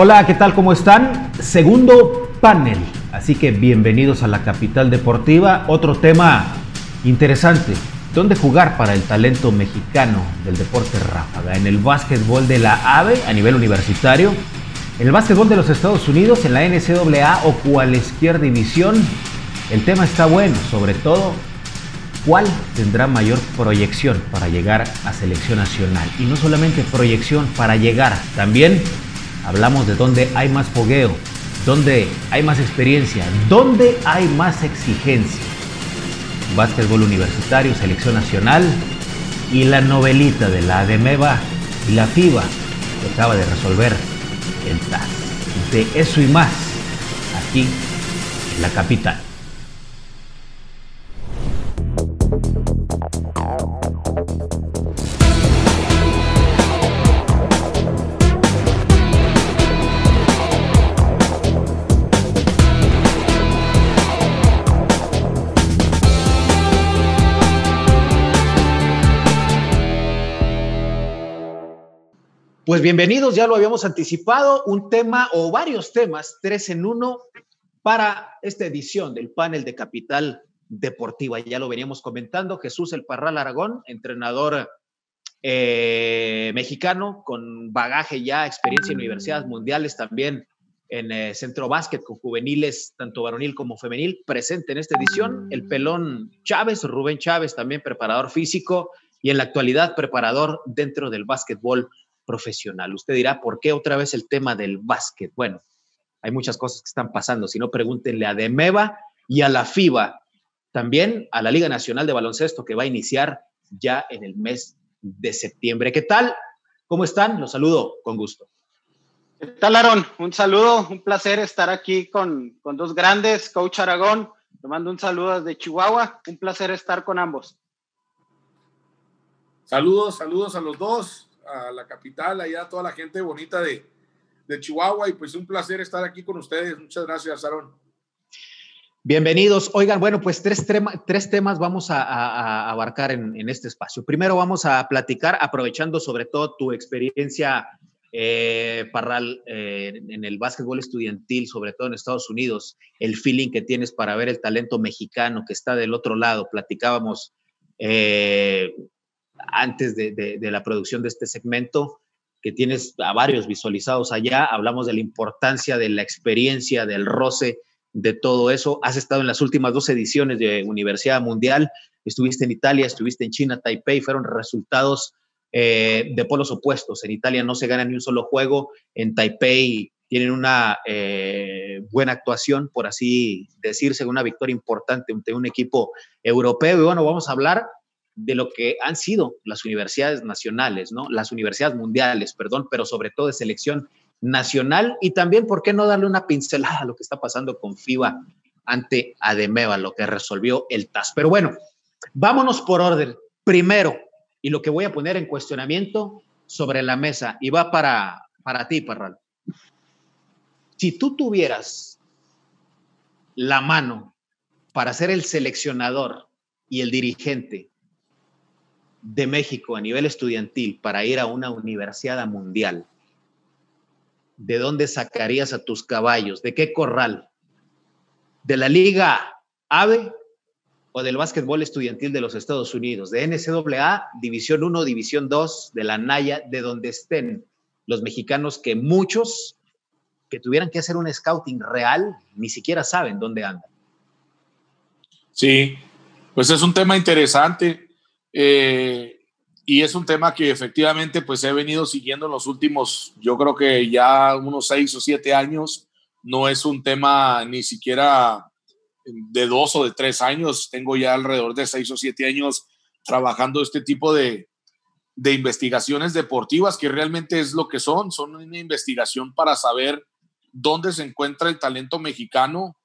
Hola, ¿qué tal? ¿Cómo están? Segundo panel. Así que bienvenidos a la capital deportiva. Otro tema interesante. ¿Dónde jugar para el talento mexicano del deporte ráfaga? En el básquetbol de la AVE a nivel universitario, el básquetbol de los Estados Unidos, en la NCAA o cualesquier división. El tema está bueno, sobre todo cuál tendrá mayor proyección para llegar a selección nacional. Y no solamente proyección para llegar, también Hablamos de dónde hay más fogueo, dónde hay más experiencia, dónde hay más exigencia. Básquetbol universitario, selección nacional y la novelita de la ADEMEVA y la FIBA que acaba de resolver el TAS. De eso y más, aquí en la capital. Pues bienvenidos, ya lo habíamos anticipado, un tema o varios temas, tres en uno, para esta edición del panel de Capital Deportiva. Ya lo veníamos comentando, Jesús El Parral Aragón, entrenador eh, mexicano con bagaje ya, experiencia en universidades mundiales, también en eh, centro básquet con juveniles, tanto varonil como femenil, presente en esta edición. El pelón Chávez, Rubén Chávez, también preparador físico y en la actualidad preparador dentro del básquetbol profesional. Usted dirá, ¿por qué otra vez el tema del básquet? Bueno, hay muchas cosas que están pasando. Si no, pregúntenle a Demeva y a la FIBA, también a la Liga Nacional de Baloncesto que va a iniciar ya en el mes de septiembre. ¿Qué tal? ¿Cómo están? Los saludo con gusto. ¿Qué tal, Aaron? Un saludo, un placer estar aquí con, con dos grandes, Coach Aragón. Te mando un saludo desde Chihuahua. Un placer estar con ambos. Saludos, saludos a los dos a la capital, allá a toda la gente bonita de, de Chihuahua y pues un placer estar aquí con ustedes. Muchas gracias, Aaron. Bienvenidos. Oigan, bueno, pues tres, tres temas vamos a, abarcar en, este espacio. Primero vamos a platicar, aprovechando sobre todo tu experiencia, eh, Parral, eh, en el básquetbol estudiantil, sobre todo en Estados Unidos, el feeling que tienes para ver el talento mexicano que está del otro lado. Platicábamos eh, antes de, la producción de este segmento, que tienes a varios visualizados allá, hablamos de la importancia de la experiencia, del roce, de todo eso. Has estado en las últimas dos ediciones de Universidad Mundial, estuviste en Italia, estuviste en China, Taipei, fueron resultados eh, de polos opuestos. En Italia no se gana ni un solo juego, en Taipei tienen una eh, buena actuación, por así decirse, una victoria importante ante un equipo europeo. Y bueno, vamos a hablar de lo que han sido las universidades nacionales, ¿no? Las universidades mundiales, perdón, pero sobre todo de selección nacional y también, ¿por qué no darle una pincelada a lo que está pasando con FIBA ante Ademeva, lo que resolvió el TAS? Pero bueno, vámonos por orden. Primero, y lo que voy a poner en cuestionamiento sobre la mesa, y va para, para ti, Parral. Si tú tuvieras la mano para ser el seleccionador y el dirigente de México a nivel estudiantil para ir a una universidad mundial, ¿de dónde sacarías a tus caballos? ¿De qué corral? ¿De la Liga AVE o del básquetbol estudiantil de los Estados Unidos? ¿De NCAA, División 1, División 2, de la Naya, de donde estén los mexicanos que muchos que tuvieran que hacer un scouting real ni siquiera saben dónde andan? Sí, pues es un tema interesante eh, y es un tema que efectivamente pues he venido siguiendo en los últimos, yo creo que ya unos seis o siete años. No es un tema ni siquiera de dos o de tres años. Tengo ya alrededor de seis o siete años trabajando este tipo de, de investigaciones deportivas que realmente es lo que son. Son una investigación para saber dónde se encuentra el talento mexicano,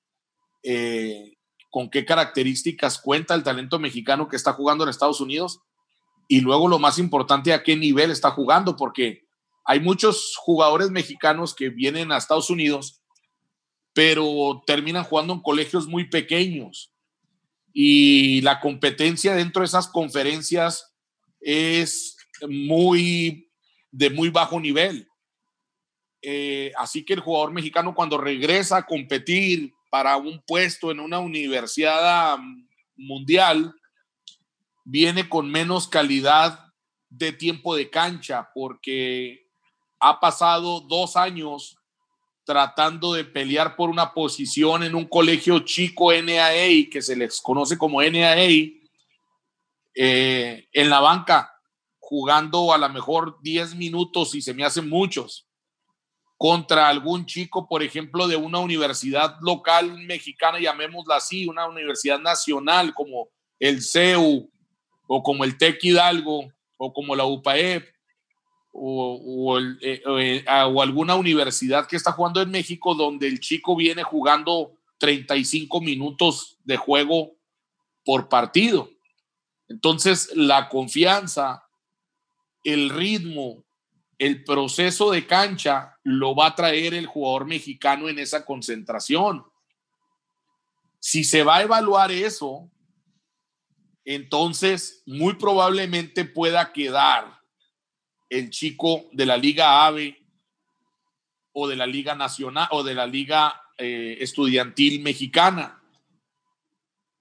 eh, con qué características cuenta el talento mexicano que está jugando en Estados Unidos y luego lo más importante, a qué nivel está jugando, porque hay muchos jugadores mexicanos que vienen a Estados Unidos, pero terminan jugando en colegios muy pequeños y la competencia dentro de esas conferencias es muy de muy bajo nivel. Eh, así que el jugador mexicano cuando regresa a competir para un puesto en una universidad mundial, viene con menos calidad de tiempo de cancha porque ha pasado dos años tratando de pelear por una posición en un colegio chico NAA, que se les conoce como NAA, eh, en la banca, jugando a lo mejor 10 minutos y se me hacen muchos, contra algún chico, por ejemplo, de una universidad local mexicana, llamémosla así, una universidad nacional como el CEU o como el TEC Hidalgo o como la UPAEP o, eh, eh, o, alguna universidad que está jugando en México donde el chico viene jugando 35 minutos de juego por partido. Entonces, la confianza, el ritmo, el proceso de cancha lo va a traer el jugador mexicano en esa concentración. Si se va a evaluar eso, entonces muy probablemente pueda quedar el chico de la Liga AVE o de la Liga Nacional o de la Liga eh, Estudiantil Mexicana.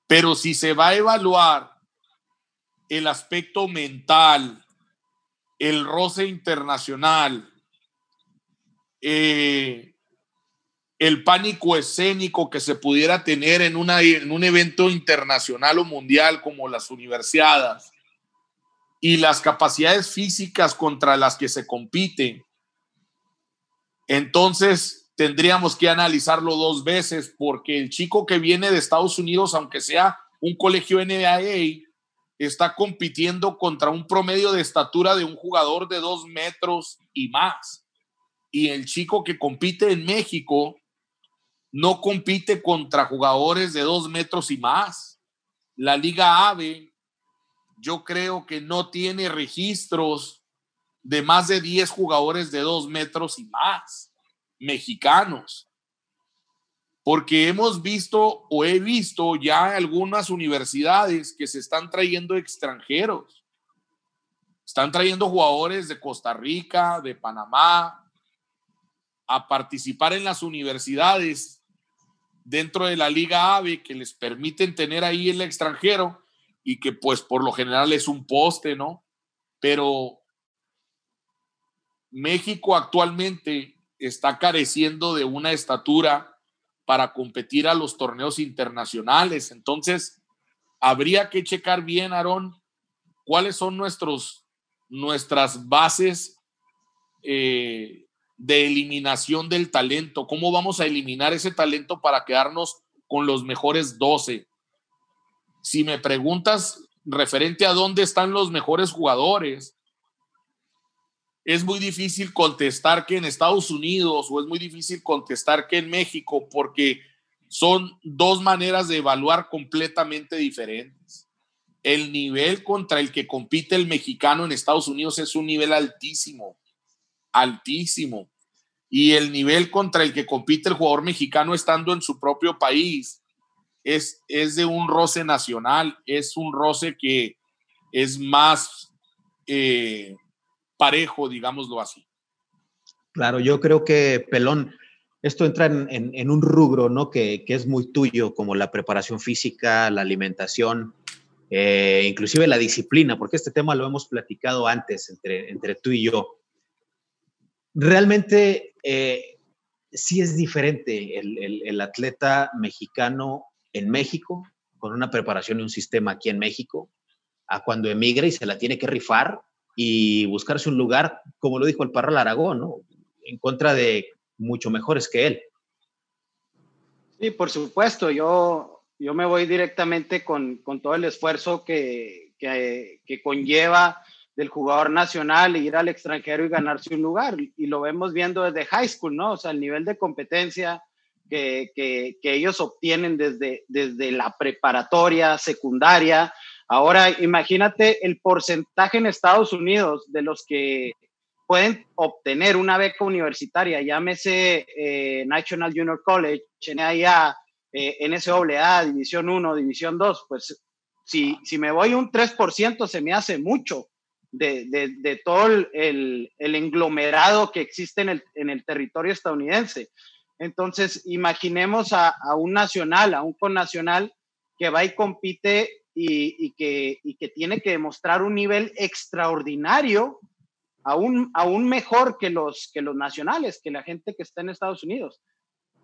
Pero si se va a evaluar el aspecto mental, el roce internacional, eh, el pánico escénico que se pudiera tener en, una, en un evento internacional o mundial como las universidades, y las capacidades físicas contra las que se compite, entonces tendríamos que analizarlo dos veces porque el chico que viene de Estados Unidos, aunque sea un colegio NAA, está compitiendo contra un promedio de estatura de un jugador de dos metros y más. Y el chico que compite en México no compite contra jugadores de dos metros y más. La Liga AVE yo creo que no tiene registros de más de 10 jugadores de dos metros y más, mexicanos. Porque hemos visto o he visto ya algunas universidades que se están trayendo extranjeros. Están trayendo jugadores de Costa Rica, de Panamá, a participar en las universidades dentro de la Liga AVE que les permiten tener ahí el extranjero y que pues por lo general es un poste, ¿no? Pero México actualmente está careciendo de una estatura para competir a los torneos internacionales. Entonces, habría que checar bien, Aarón, cuáles son nuestros, nuestras bases eh, de eliminación del talento, cómo vamos a eliminar ese talento para quedarnos con los mejores 12 si me preguntas referente a dónde están los mejores jugadores, es muy difícil contestar que en Estados Unidos o es muy difícil contestar que en México porque son dos maneras de evaluar completamente diferentes. El nivel contra el que compite el mexicano en Estados Unidos es un nivel altísimo, altísimo. Y el nivel contra el que compite el jugador mexicano estando en su propio país es, de un roce nacional, es un roce que es más eh, parejo, digámoslo así. Claro, yo creo que, Pelón, esto entra en, un rubro, ¿no? Que, es muy tuyo, como la preparación física, la alimentación, eh, inclusive la disciplina, porque este tema lo hemos platicado antes entre, entre tú y yo. Realmente eh, sí es diferente el, el, atleta mexicano en México, con una preparación y un sistema aquí en México, a cuando emigra y se la tiene que rifar y buscarse un lugar, como lo dijo el Parral Aragón, ¿no? en contra de mucho mejores que él. Sí, por supuesto, yo, yo me voy directamente con, con todo el esfuerzo que, que, que, conlleva del jugador nacional ir al extranjero y ganarse un lugar. Y lo vemos viendo desde high school, ¿no? O sea, el nivel de competencia, que, ellos obtienen desde, desde la preparatoria, secundaria. Ahora, imagínate el porcentaje en Estados Unidos de los que pueden obtener una beca universitaria, llámese eh, National Junior College, NAIA, eh, NCAA, División 1, División 2, pues si, si me voy un 3% se me hace mucho. de, todo el, englomerado que existe en el, en el, territorio estadounidense. Entonces, imaginemos a, un nacional, a un connacional que va y compite y, que, que, tiene que demostrar un nivel extraordinario, aún, aún mejor que los, que los nacionales, que la gente que está en Estados Unidos.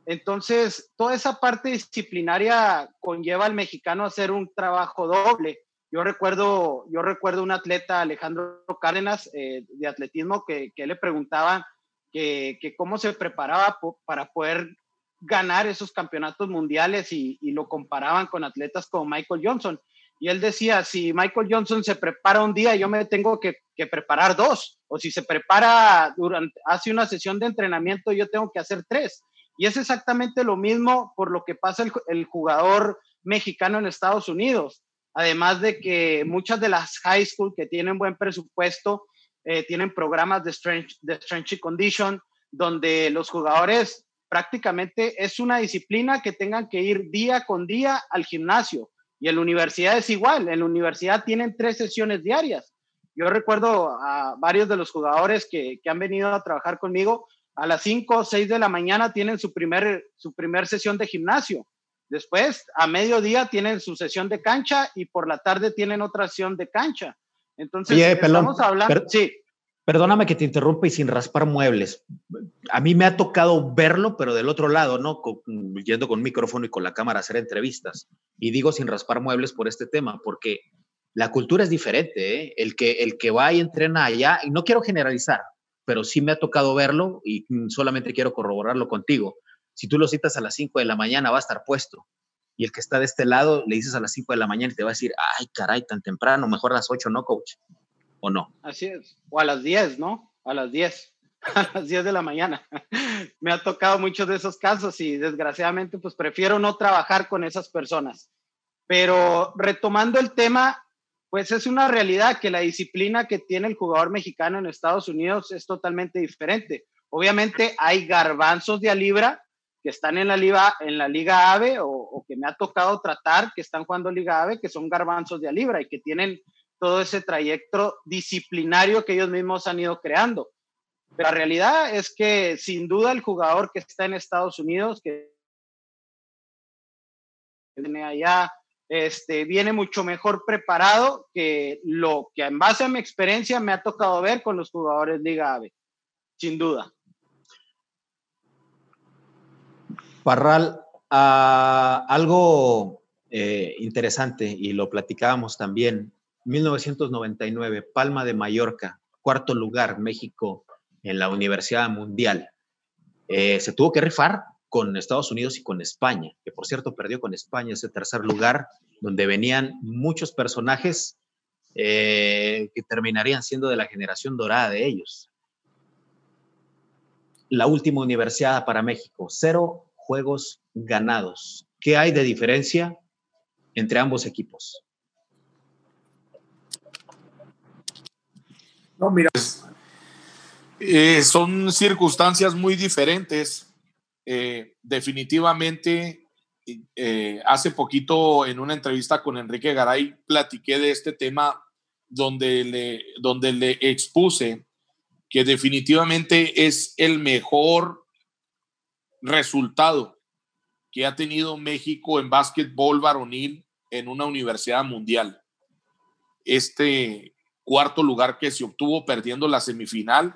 Entonces, toda esa parte disciplinaria conlleva al mexicano a hacer un trabajo doble yo recuerdo, yo recuerdo un atleta, Alejandro Cárdenas, eh, de atletismo, que, que le preguntaba que, que, cómo se preparaba para poder ganar esos campeonatos mundiales y, y, lo comparaban con atletas como Michael Johnson. Y él decía, si Michael Johnson se prepara un día, yo me tengo que, preparar dos. O si se prepara durante, hace una sesión de entrenamiento, yo tengo que hacer tres. Y es exactamente lo mismo por lo que pasa el, jugador mexicano en Estados Unidos Además de que muchas de las high school que tienen buen presupuesto eh, tienen programas de strength, de strength condition donde los jugadores prácticamente es una disciplina que tengan que ir día con día al gimnasio. Y en la universidad es igual, en la universidad tienen tres sesiones diarias. Yo recuerdo a varios de los jugadores que, que han venido a trabajar conmigo, a las 5 o 6 de la mañana tienen su primer, su primer sesión de gimnasio. Después, a mediodía tienen su sesión de cancha y por la tarde tienen otra sesión de cancha. Entonces, estamos hablando. sí. Perdóname que te interrumpa y sin raspar muebles. A mí me ha tocado verlo, pero del otro lado, ¿no? yendo con micrófono y con la cámara a hacer entrevistas. Y digo sin raspar muebles por este tema, porque la cultura es diferente, ¿eh? El que, el que va y entrena allá, y no quiero generalizar, pero sí me ha tocado verlo y solamente quiero corroborarlo contigo si tú lo citas a las 5 de la mañana, va a estar puesto. Y el que está de este lado, le dices a las 5 de la mañana y te va a decir, ay, caray, tan temprano, mejor a las 8, ¿no, coach? ¿O no? Así es. O a las 10, ¿no? A las 10. A las 10 de la mañana. Me ha tocado muchos de esos casos y desgraciadamente pues prefiero no trabajar con esas personas. Pero retomando el tema, pues es una realidad que la disciplina que tiene el jugador mexicano en Estados Unidos es totalmente diferente. Obviamente hay garbanzos de a que están en la Liga, en la Liga AVE o, que me ha tocado tratar, que están jugando Liga AVE, que son garbanzos de a y que tienen todo ese trayecto disciplinario que ellos mismos han ido creando. Pero la realidad es que sin duda el jugador que está en Estados Unidos, que viene allá, este, viene mucho mejor preparado que lo que en base a mi experiencia me ha tocado ver con los jugadores Liga AVE, sin duda. Parral, ah, algo eh, interesante y lo platicábamos también. 1999, Palma de Mallorca, cuarto lugar, México en la Universidad Mundial. Eh, se tuvo que rifar con Estados Unidos y con España, que por cierto perdió con España ese tercer lugar, donde venían muchos personajes eh, que terminarían siendo de la generación dorada de ellos. La última universidad para México, cero juegos ganados. ¿Qué hay de diferencia entre ambos equipos? No, mira, eh, son circunstancias muy diferentes. Eh, definitivamente, eh, hace poquito en una entrevista con Enrique Garay platiqué de este tema donde le, donde le expuse que definitivamente es el mejor resultado que ha tenido México en básquetbol varonil en una universidad mundial. Este cuarto lugar que se obtuvo perdiendo la semifinal,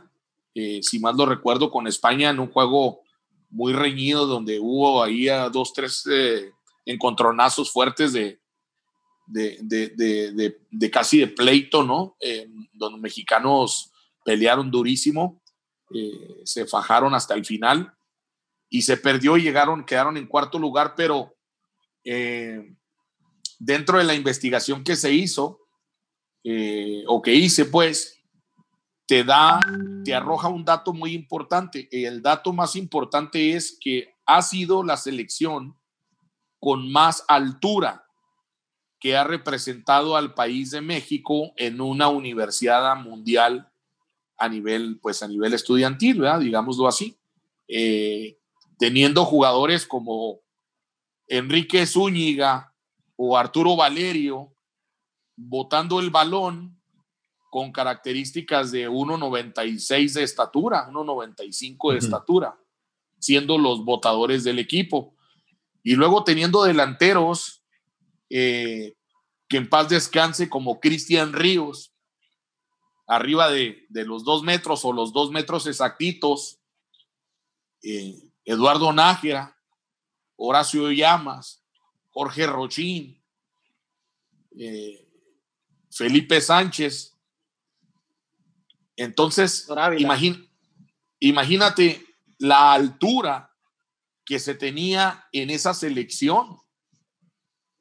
eh, si mal lo recuerdo, con España en un juego muy reñido donde hubo ahí a dos, tres eh, encontronazos fuertes de, de, casi de pleito, ¿no? Eh, donde mexicanos pelearon durísimo, se fajaron hasta el final y se perdió y llegaron, quedaron en cuarto lugar, pero eh, dentro de la investigación que se hizo, eh, o que hice, pues, te da, te arroja un dato muy importante. El dato más importante es que ha sido la selección con más altura que ha representado al país de México en una universidad mundial a nivel, pues a nivel estudiantil. Digámoslo así. Eh, teniendo jugadores como Enrique Zúñiga o Arturo Valerio botando el balón con características de 1,96 de estatura, 1,95 de estatura, siendo los votadores del equipo. Y luego teniendo delanteros eh, que en paz descanse como Cristian Ríos, arriba de, los dos metros o los dos metros exactitos, eh, Eduardo Nájera, Horacio Llamas, Jorge Rochín, eh, Felipe Sánchez. Entonces, imagínate la altura que se tenía en esa selección.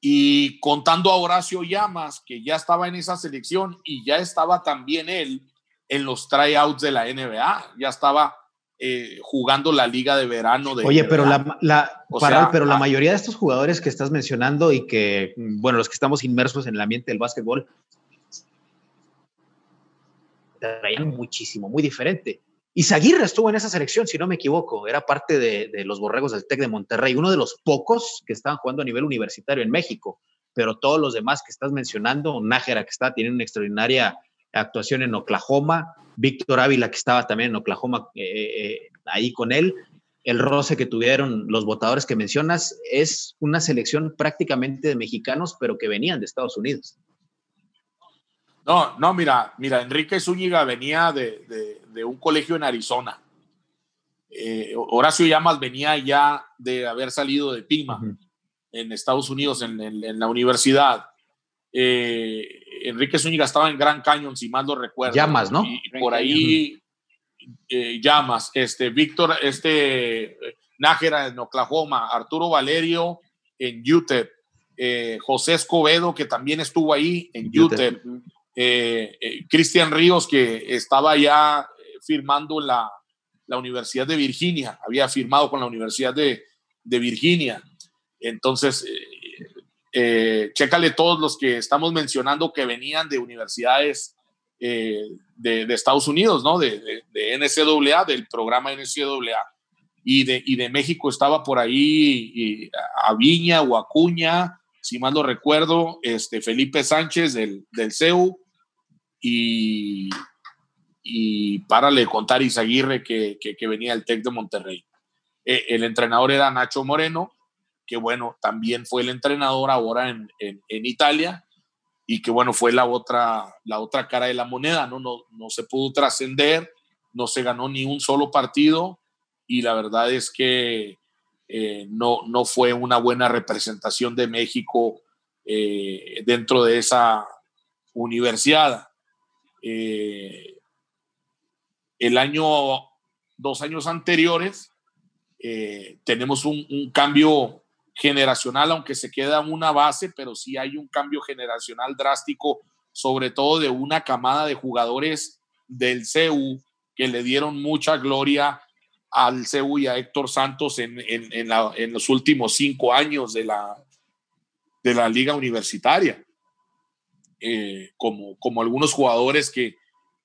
Y contando a Horacio Llamas, que ya estaba en esa selección y ya estaba también él en los tryouts de la NBA, ya estaba eh, jugando la liga de verano. De Oye, pero la, la pero la ah, mayoría de estos jugadores que estás mencionando y que, bueno, los que estamos inmersos en el ambiente del básquetbol, traían muchísimo, muy diferente. Y Zaguirre estuvo en esa selección, si no me equivoco, era parte de, los borregos del TEC de Monterrey, uno de los pocos que estaban jugando a nivel universitario en México, pero todos los demás que estás mencionando, Nájera que está, tiene una extraordinaria actuación en Oklahoma, Víctor Ávila que estaba también en Oklahoma eh, eh, ahí con él, el roce que tuvieron los votadores que mencionas, es una selección prácticamente de mexicanos, pero que venían de Estados Unidos. No, no, mira, mira, Enrique Zúñiga venía de, un colegio en Arizona. Eh, Horacio Llamas venía ya de haber salido de Pima en Estados Unidos, en, la universidad. Eh, Enrique Zúñiga estaba en Gran Cañón, si mal no recuerdo. Llamas, ¿no? Y, por ahí eh, Llamas, este, Víctor, este, Nájera en Oklahoma, Arturo Valerio en UTEP, José Escobedo, que también estuvo ahí en UTEP. Eh, eh, Cristian Ríos, que estaba ya firmando la, la Universidad de Virginia, había firmado con la Universidad de, de Virginia. Entonces, eh, chécale todos los que estamos mencionando que venían de universidades de, de, Estados Unidos, ¿no? De, de, NCAA, del programa NCAA. Y de, y de México estaba por ahí y, Aviña o Acuña, si mal no recuerdo, este, Felipe Sánchez del, del CEU, y, y párale contar Isaguirre que, que, venía del TEC de Monterrey. Eh, el entrenador era Nacho Moreno, que bueno, también fue el entrenador ahora en, en, Italia y que bueno, fue la otra, la otra cara de la moneda, ¿no? No, no se pudo trascender, no se ganó ni un solo partido y la verdad es que eh, no, no fue una buena representación de México eh, dentro de esa universidad. Eh, el año, dos años anteriores, eh, tenemos un, cambio generacional, aunque se queda una base, pero sí hay un cambio generacional drástico, sobre todo de una camada de jugadores del CEU que le dieron mucha gloria al CEU y a Héctor Santos en, en, los últimos cinco años de la, de la liga universitaria. Eh, como, como algunos jugadores que,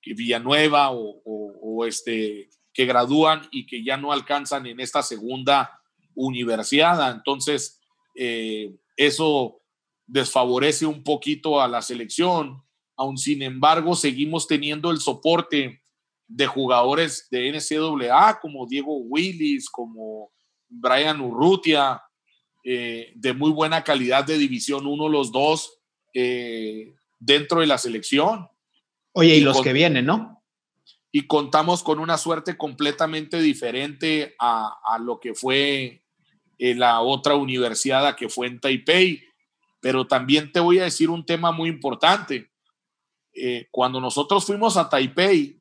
Villanueva o, este, que gradúan y que ya no alcanzan en esta segunda universidad. Entonces, eh, eso desfavorece un poquito a la selección, aun sin embargo, seguimos teniendo el soporte de jugadores de NCAA como Diego Willis, como Brian Urrutia, eh, de muy buena calidad de División 1 los dos, dentro de la selección. Oye, y, los que vienen, ¿no? Y contamos con una suerte completamente diferente a, lo que fue eh, la otra universidad que fue en Taipei. Pero también te voy a decir un tema muy importante. Eh, cuando nosotros fuimos a Taipei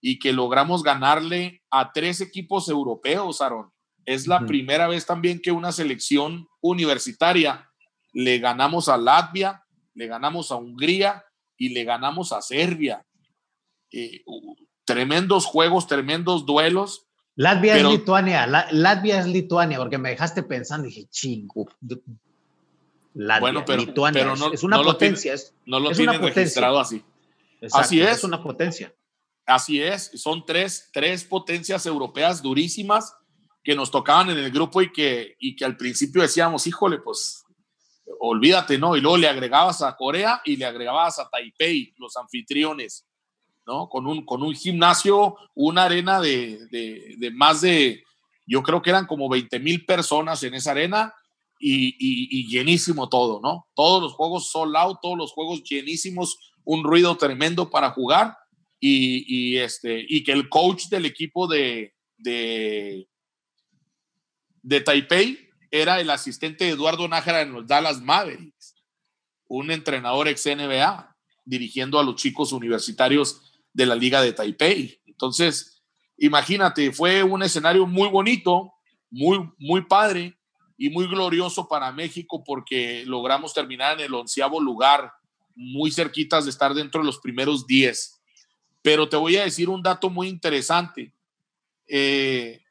y que logramos ganarle a tres equipos europeos, Aaron, es la primera vez también que una selección universitaria le ganamos a Latvia, le ganamos a Hungría y le ganamos a Serbia. Eh, tremendos juegos, tremendos duelos. Latvia es Lituania, Latvia es Lituania, porque me dejaste pensando, dije, chingo. Latvia, bueno, pero, Lituania, no, es una potencia. no lo tienen registrado así. así es. Es una potencia. Así es, son tres, tres potencias europeas durísimas que nos tocaban en el grupo y que, y que al principio decíamos, híjole, pues olvídate, ¿no? Y luego le agregabas a Corea y le agregabas a Taipei, los anfitriones. ¿no? Con un, con un gimnasio, una arena de, de, más de, yo creo que eran como 20 mil personas en esa arena y, y, llenísimo todo, ¿no? Todos los juegos sold out, todos los juegos llenísimos, un ruido tremendo para jugar y, y este, y que el coach del equipo de, de, de Taipei era el asistente de Eduardo Nájera en los Dallas Mavericks, un entrenador ex NBA dirigiendo a los chicos universitarios de la Liga de Taipei. Entonces, imagínate, fue un escenario muy bonito, muy, muy padre y muy glorioso para México porque logramos terminar en el onceavo lugar, muy cerquitas de estar dentro de los primeros diez. Pero te voy a decir un dato muy interesante. Eh,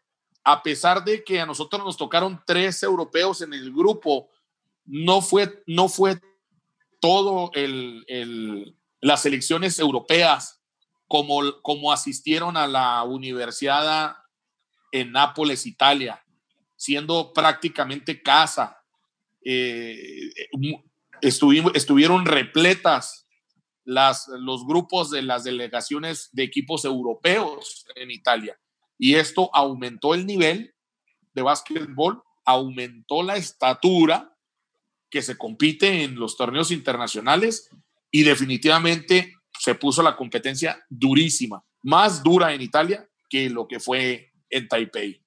a pesar de que a nosotros nos tocaron tres europeos en el grupo, no fue, no fue todo el, las elecciones europeas como, como asistieron a la universidad en Nápoles, Italia, siendo prácticamente casa. Eh, estuvieron repletas las, los grupos de las delegaciones de equipos europeos en Italia. Y esto aumentó el nivel de básquetbol, aumentó la estatura que se compite en los torneos internacionales y definitivamente se puso la competencia durísima, más dura en Italia que lo que fue en Taipei.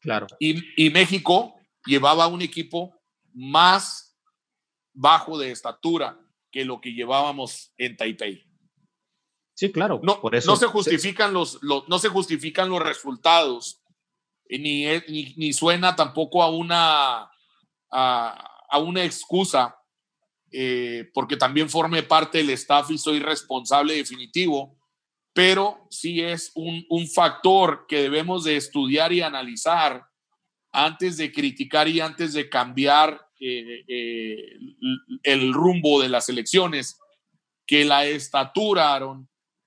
Claro. Y, México llevaba un equipo más bajo de estatura que lo que llevábamos en Taipei. Sí, claro. No, por eso, no se justifican los, no se justifican los resultados, ni, ni, ni suena tampoco a una a una excusa, eh, porque también forme parte del staff y soy responsable definitivo, pero sí es un, factor que debemos de estudiar y analizar antes de criticar y antes de cambiar eh, eh, el rumbo de las elecciones, que la estatura,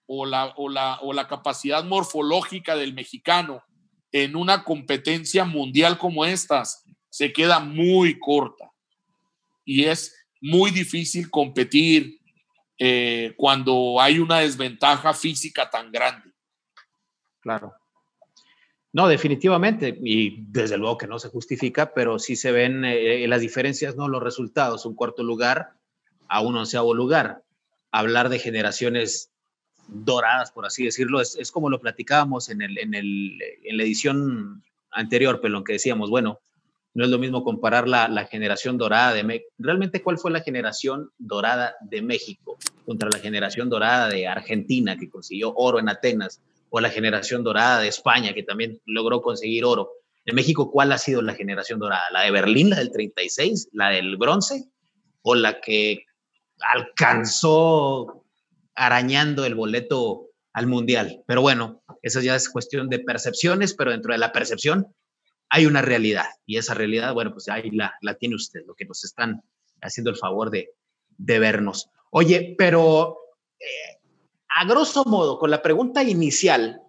o la, o, la, o la capacidad morfológica del mexicano en una competencia mundial como estas se queda muy corta y es muy difícil competir eh, cuando hay una desventaja física tan grande. Claro. No, definitivamente, y desde luego que no se justifica, pero sí se ven eh, las diferencias, no los resultados, un cuarto lugar a un onceavo lugar. Hablar de generaciones doradas, por así decirlo, es, es como lo platicábamos en, el, en, el, en la edición anterior, pero lo que decíamos, bueno, no es lo mismo comparar la, generación dorada de México. Realmente, ¿cuál fue la generación dorada de México contra la generación dorada de Argentina, que consiguió oro en Atenas, o la generación dorada de España, que también logró conseguir oro? En México, ¿cuál ha sido la generación dorada? ¿La de Berlín, la del 36, la del bronce, o la que alcanzó arañando el boleto al Mundial? Pero bueno, esa ya es cuestión de percepciones, pero dentro de la percepción hay una realidad y esa realidad, bueno, pues ahí la, tiene usted, lo que nos están haciendo el favor de, vernos. Oye, pero eh, a grosso modo, con la pregunta inicial,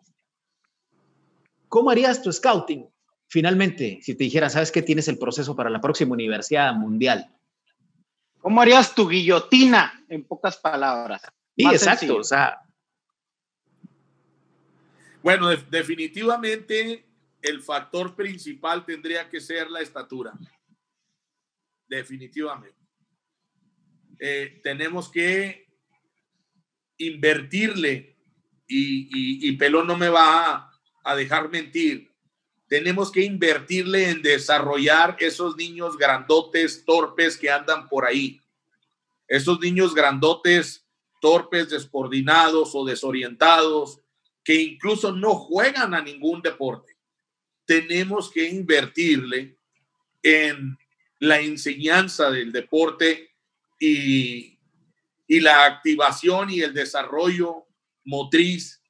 ¿cómo harías tu scouting? Finalmente, si te dijera, ¿sabes qué tienes el proceso para la próxima universidad mundial? ¿Cómo harías tu guillotina, en pocas palabras? Sí, exacto, o sea. Bueno, definitivamente el factor principal tendría que ser la estatura. Definitivamente. Eh, tenemos que invertirle y, Pelón no me va a, dejar mentir. Tenemos que invertirle en desarrollar esos niños grandotes, torpes que andan por ahí. Esos niños grandotes, torpes, descoordinados o desorientados, que incluso no juegan a ningún deporte tenemos que invertirle en la enseñanza del deporte y, y la activación y el desarrollo motriz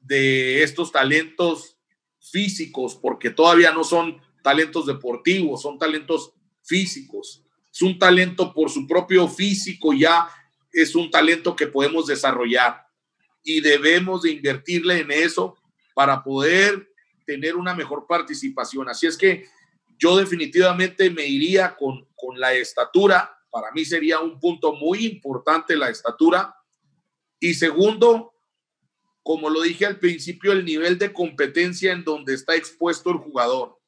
de estos talentos físicos, porque todavía no son talentos deportivos, son talentos físicos. Es un talento por su propio físico, ya es un talento que podemos desarrollar y debemos de invertirle en eso para poder tener una mejor participación. Así es que yo definitivamente me iría con, con la estatura. Para mí sería un punto muy importante la estatura. Y segundo, como lo dije al principio, el nivel de competencia en donde está expuesto el jugador.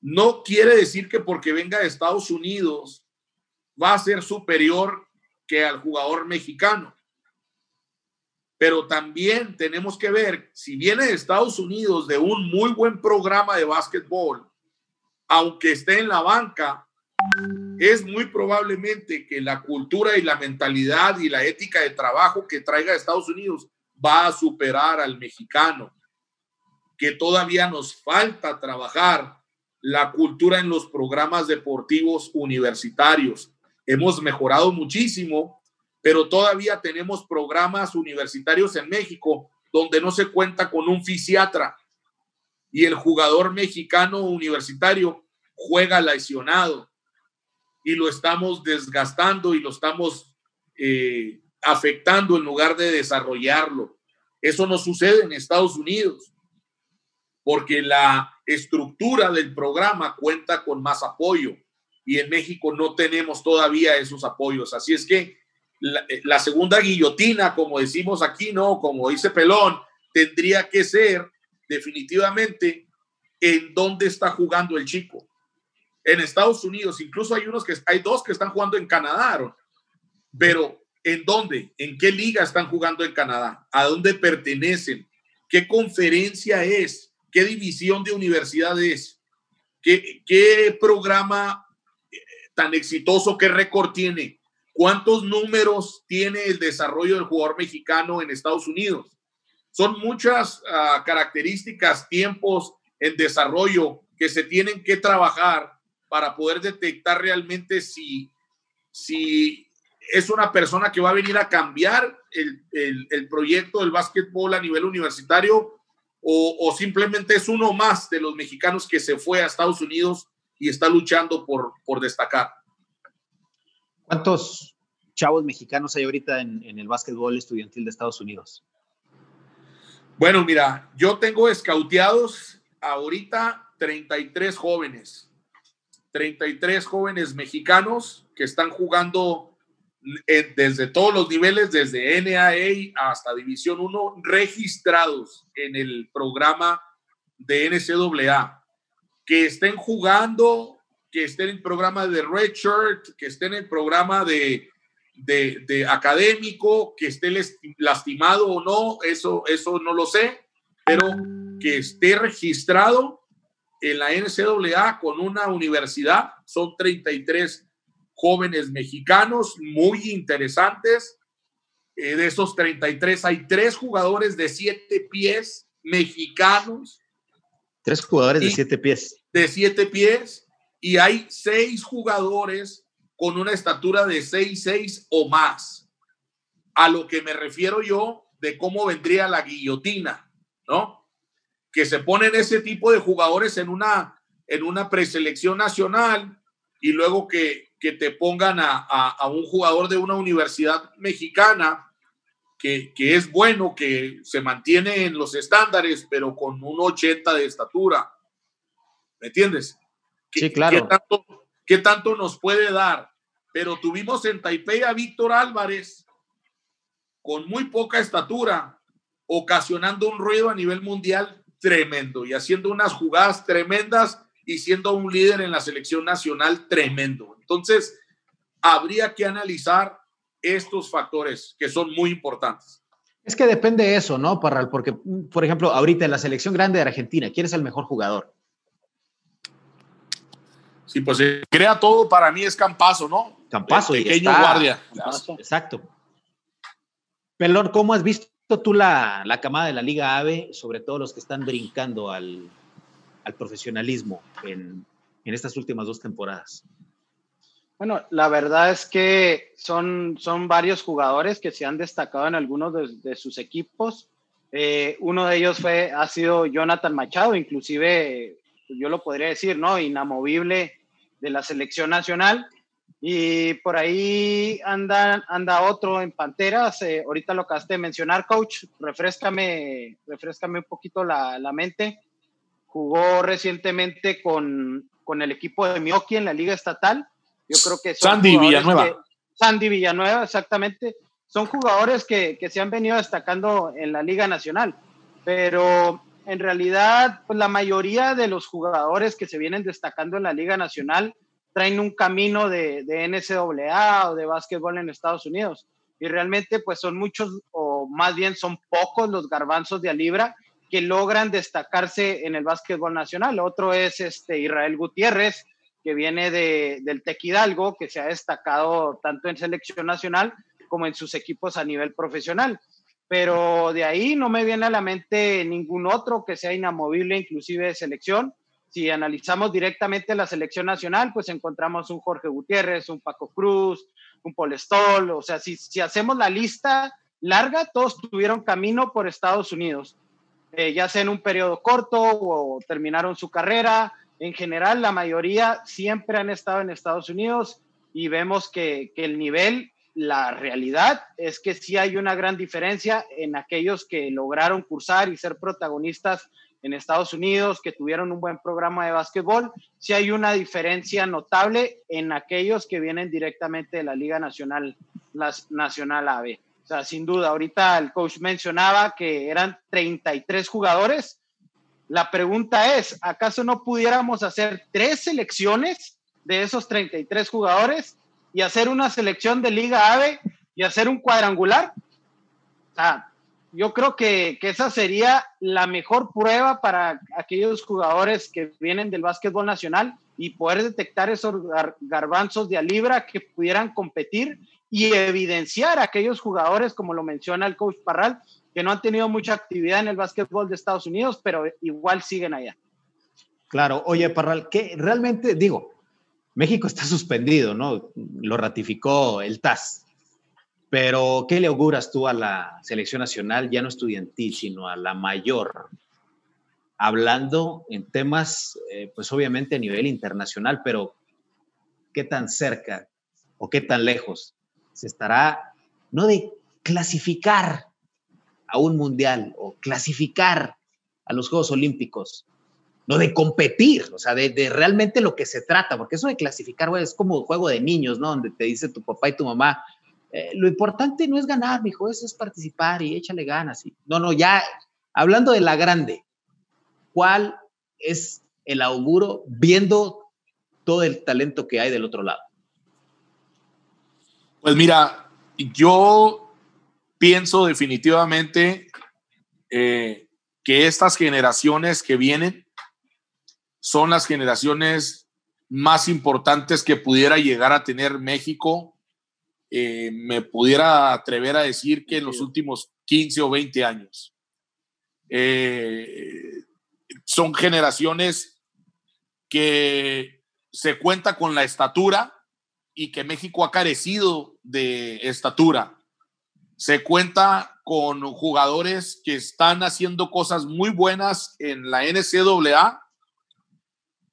No quiere decir que porque venga de Estados Unidos va a ser superior que al jugador mexicano. Pero también tenemos que ver, si viene de Estados Unidos de un muy buen programa de básquetbol, aunque esté en la banca, es muy probablemente que la cultura y la mentalidad y la ética de trabajo que traiga Estados Unidos va a superar al mexicano, que todavía nos falta trabajar la cultura en los programas deportivos universitarios. Hemos mejorado muchísimo, pero todavía tenemos programas universitarios en México donde no se cuenta con un fisiatra. Y el jugador mexicano universitario juega lesionado. Y lo estamos desgastando y lo estamos eh, afectando en lugar de desarrollarlo. Eso no sucede en Estados Unidos, porque la estructura del programa cuenta con más apoyo y en México no tenemos todavía esos apoyos. Así es que la, eh, la segunda guillotina, como decimos aquí, no, como dice Pelón, tendría que ser definitivamente en dónde está jugando el chico. En Estados Unidos, incluso hay unos que hay dos que están jugando en Canadá, pero ¿En dónde? ¿En qué liga están jugando en Canadá? ¿A dónde pertenecen? ¿Qué conferencia es? ¿Qué división de universidad es? ¿Qué, programa tan exitoso, qué récord tiene? ¿Cuántos números tiene el desarrollo del jugador mexicano en Estados Unidos? Son muchas uh, características, tiempos en desarrollo que se tienen que trabajar para poder detectar realmente si, si es una persona que va a venir a cambiar el, proyecto del básquetbol a nivel universitario o, simplemente es uno más de los mexicanos que se fue a Estados Unidos y está luchando por, por destacar. ¿Cuántos chavos mexicanos hay ahorita en, en el básquetbol estudiantil de Estados Unidos? Bueno, mira, yo tengo escauteados ahorita 33 jóvenes, 33 jóvenes mexicanos que están jugando desde todos los niveles, desde NAA hasta División 1, registrados en el programa de NCAA, que estén jugando, que estén en el programa de Red Shirt, que estén en el programa de, de, académico, que esté lastimado o no, eso, eso no lo sé, pero que esté registrado en la NCAA con una universidad, son 33 jóvenes mexicanos muy interesantes. Eh, de esos 33 hay tres jugadores de siete pies mexicanos. Tres jugadores de siete pies. De siete pies. Y hay seis jugadores con una estatura de seis, seis o más. A lo que me refiero yo de cómo vendría la guillotina, ¿no? Que se ponen ese tipo de jugadores en una, en una preselección nacional y luego que, que te pongan a, un jugador de una universidad mexicana que, es bueno, que se mantiene en los estándares, pero con un 80 de estatura. ¿Me entiendes? Sí, claro. ¿qué tanto, nos puede dar? Pero tuvimos en Taipei a Víctor Álvarez con muy poca estatura, ocasionando un ruido a nivel mundial tremendo y haciendo unas jugadas tremendas y siendo un líder en la selección nacional tremendo. Entonces, habría que analizar estos factores que son muy importantes. Es que depende de eso, ¿no, Parral? Porque, por ejemplo, ahorita en la selección grande de Argentina, ¿quién es el mejor jugador? Sí, pues eh, crea todo para mí es Campazo, ¿no? Campazo, el pequeño guardia. Exacto. Pelón, ¿cómo has visto tú la, la camada de la Liga AVE, sobre todo los que están brincando al, al profesionalismo en, en, estas últimas dos temporadas? Bueno, la verdad es que son, son varios jugadores que se han destacado en algunos de, sus equipos. Eh, uno de ellos fue, ha sido Jonathan Machado, inclusive yo lo podría decir, ¿no? Inamovible de la selección nacional. Y por ahí anda, anda otro en Panteras. Eh, ahorita lo acabaste de mencionar, coach. Refrescame, refrescame un poquito la, la mente jugó recientemente con, con el equipo de Mioki en la Liga Estatal. Yo creo que Sandy Villanueva. Sandy Villanueva, exactamente. son jugadores que, que se han venido destacando en la Liga Nacional, pero en realidad, pues la mayoría de los jugadores que se vienen destacando en la Liga Nacional traen un camino de, de NCAA o de básquetbol en Estados Unidos. Y realmente, pues son muchos, o más bien son pocos los garbanzos de Alibra que logran destacarse en el básquetbol nacional. Otro es este Israel Gutiérrez, que viene de, del Tec Hidalgo, que se ha destacado tanto en selección nacional como en sus equipos a nivel profesional pero de ahí no me viene a la mente ningún otro que sea inamovible, inclusive de selección. Si analizamos directamente la selección nacional, pues encontramos un Jorge Gutiérrez, un Paco Cruz, un Polestol, o sea, si, hacemos la lista larga, todos tuvieron camino por Estados Unidos, eh, ya sea en un periodo corto o terminaron su carrera. En general, la mayoría siempre han estado en Estados Unidos y vemos que el nivel la realidad es que sí hay una gran diferencia en aquellos que lograron cursar y ser protagonistas en Estados Unidos, que tuvieron un buen programa de básquetbol. Sí hay una diferencia notable en aquellos que vienen directamente de la Liga Nacional, la Nacional AB. O sea, sin duda, ahorita el coach mencionaba que eran 33 jugadores. La pregunta es, ¿acaso no pudiéramos hacer tres selecciones de esos 33 jugadores y hacer una selección de Liga AVE y hacer un cuadrangular. yo creo que, esa sería la mejor prueba para aquellos jugadores que vienen del básquetbol nacional y poder detectar esos garbanzos de a libra que pudieran competir y evidenciar a aquellos jugadores, como lo menciona el coach Parral, que no han tenido mucha actividad en el básquetbol de Estados Unidos, pero igual siguen allá. Claro, oye Parral, que realmente digo, México está suspendido, ¿no? Lo ratificó el TAS. Pero, ¿qué le auguras tú a la selección nacional, ya no estudiantil, sino a la mayor? Hablando en temas, eh, pues obviamente a nivel internacional, pero ¿qué tan cerca o qué tan lejos se estará, no de clasificar a un mundial o clasificar a los Juegos Olímpicos, no de competir, o sea, de, realmente lo que se trata, porque eso de clasificar, güey, es como juego de niños, ¿no? Donde te dice tu papá y tu mamá, eh, lo importante no es ganar, mijo, eso es participar y échale ganas. No, no, ya hablando de la grande, ¿cuál es el auguro viendo todo el talento que hay del otro lado? Pues mira, yo pienso definitivamente eh, que estas generaciones que vienen son las generaciones más importantes que pudiera llegar a tener México. Eh, me pudiera atrever a decir que en los últimos 15 o 20 años. Eh, son generaciones que se cuenta con la estatura y que México ha carecido de estatura. Se cuenta con jugadores que están haciendo cosas muy buenas en la NCAA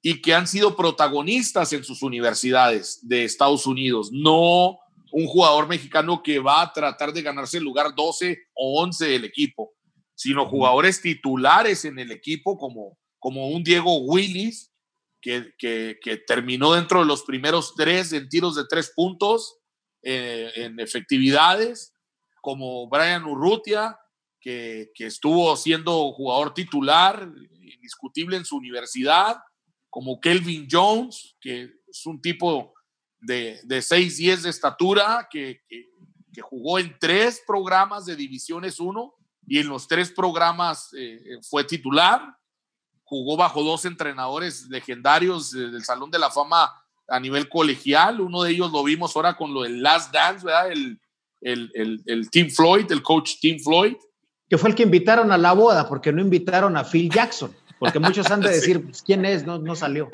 y que han sido protagonistas en sus universidades de Estados Unidos, no un jugador mexicano que va a tratar de ganarse el lugar 12 o 11 del equipo, sino jugadores titulares en el equipo como, como un Diego Willis, que, que, terminó dentro de los primeros tres en tiros de tres puntos, eh, en efectividades, como Brian Urrutia, que, que estuvo siendo jugador titular, indiscutible en su universidad, como Kelvin Jones, que es un tipo de, de 6'10 de estatura, que, que, jugó en tres programas de Divisiones 1 y en los tres programas eh, fue titular. Jugó bajo dos entrenadores legendarios del Salón de la Fama a nivel colegial. Uno de ellos lo vimos ahora con lo del Last Dance, ¿verdad? El, el, el, el Tim Floyd, el coach Tim Floyd. Que fue el que invitaron a la boda, porque no invitaron a Phil Jackson. Porque muchos han de decir, pues, ¿quién es? No, no salió.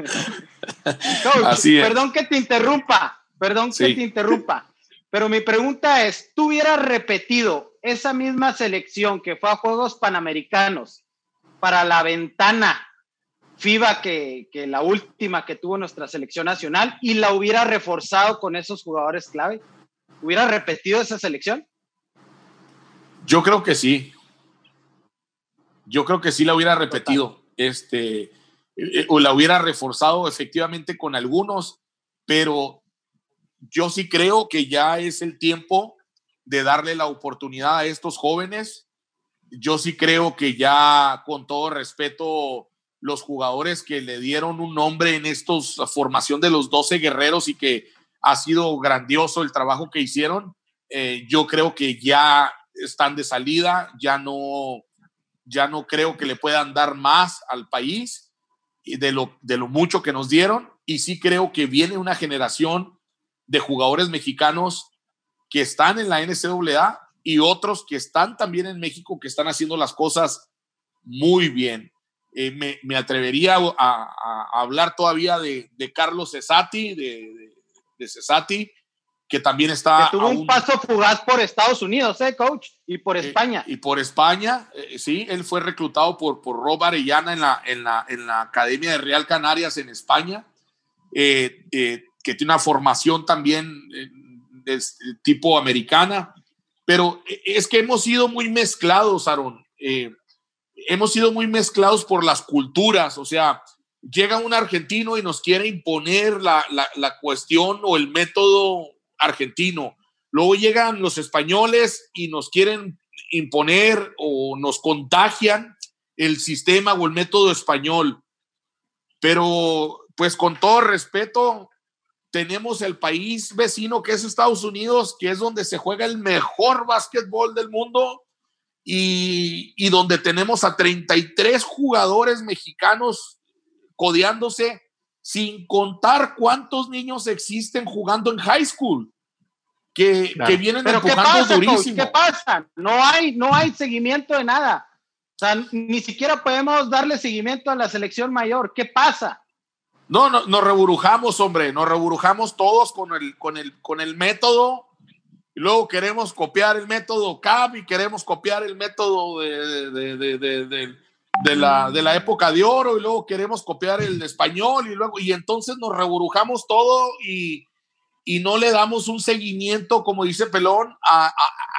Perdón que te interrumpa, perdón que te interrumpa. Pero mi pregunta es, ¿tú hubieras repetido esa misma selección que fue a Juegos Panamericanos para la ventana FIBA que, que la última que tuvo nuestra selección nacional y la hubiera reforzado con esos jugadores clave? ¿Hubiera repetido esa selección? Yo creo que sí. Yo creo que sí la hubiera repetido este, eh, eh, o la hubiera reforzado efectivamente con algunos, pero yo sí creo que ya es el tiempo de darle la oportunidad a estos jóvenes. Yo sí creo que ya, con todo respeto, los jugadores que le dieron un nombre en estos formación de los 12 guerreros y que ha sido grandioso el trabajo que hicieron, eh, yo creo que ya están de salida, ya no, ya no creo que le puedan dar más al país de lo, de lo mucho que nos dieron y sí creo que viene una generación de jugadores mexicanos que están en la NCAA y otros que están también en México que están haciendo las cosas muy bien. Eh, me, atrevería a, hablar todavía de, Carlos Cesati, de, de, Cesati, que también está... tuvo un, paso fugaz por Estados Unidos, ¿eh, coach? Y por eh, España. y por España, eh, sí, él fue reclutado por, por Rob Arellana en la, en, la, en la Academia de Real Canarias en España, que tiene una formación también de tipo americana, pero es que hemos sido muy mezclados, Aaron. hemos sido muy mezclados por las culturas, o sea, llega un argentino y nos quiere imponer la, la, la, cuestión o el método argentino. Luego llegan los españoles y nos quieren imponer o nos contagian el sistema o el método español. Pero, pues con todo respeto, tenemos el país vecino que es Estados Unidos, que es donde se juega el mejor básquetbol del mundo y, y donde tenemos a 33 jugadores mexicanos codeándose sin contar cuántos niños existen jugando en high school que, que vienen empujando durísimo. ¿Qué pasa? No hay, no hay seguimiento de nada. O sea, ni siquiera podemos darle seguimiento a la selección mayor. ¿Qué pasa? No, no nos reburujamos, hombre, nos reburujamos todos con el, con el, con el método. Y luego queremos copiar el método CAP y queremos copiar el método de, de, de, de, la, de la época de oro y luego queremos copiar el español y luego, y entonces nos reburujamos todo y, y no le damos un seguimiento, como dice Pelón, a,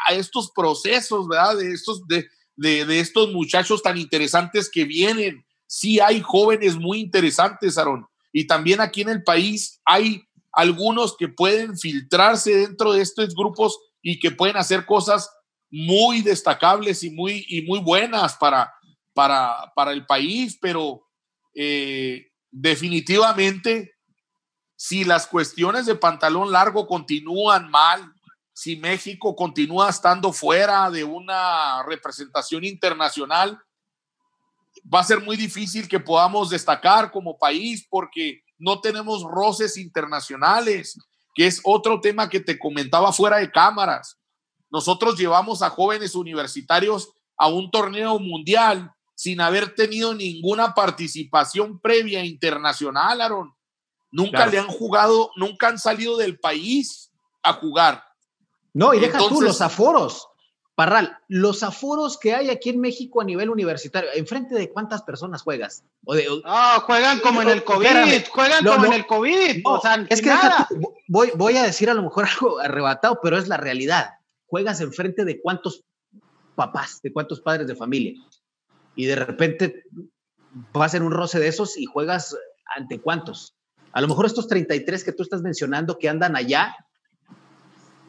a, estos procesos, ¿verdad? De estos, de, de, de, estos muchachos tan interesantes que vienen. Sí hay jóvenes muy interesantes, Aaron. Y también aquí en el país hay algunos que pueden filtrarse dentro de estos grupos y que pueden hacer cosas muy destacables y muy, y muy buenas para, para, para el país, pero eh, definitivamente si las cuestiones de pantalón largo continúan mal, si México continúa estando fuera de una representación internacional, va a ser muy difícil que podamos destacar como país porque no tenemos roces internacionales, que es otro tema que te comentaba fuera de cámaras. Nosotros llevamos a jóvenes universitarios a un torneo mundial sin haber tenido ninguna participación previa internacional, Aaron. Nunca le han jugado, nunca han salido del país a jugar. No, y deja tú los aforos. Parral, los aforos que hay aquí en México a nivel universitario, ¿enfrente de cuántas personas juegas? O ah, juegan como en el COVID, juegan como en el COVID. o sea, es que voy, voy a decir a lo mejor algo arrebatado, pero es la realidad. Juegas enfrente de cuántos papás, de cuántos padres de familia. Y de repente vas en un roce de esos y juegas ante cuántos. A lo mejor estos 33 que tú estás mencionando que andan allá,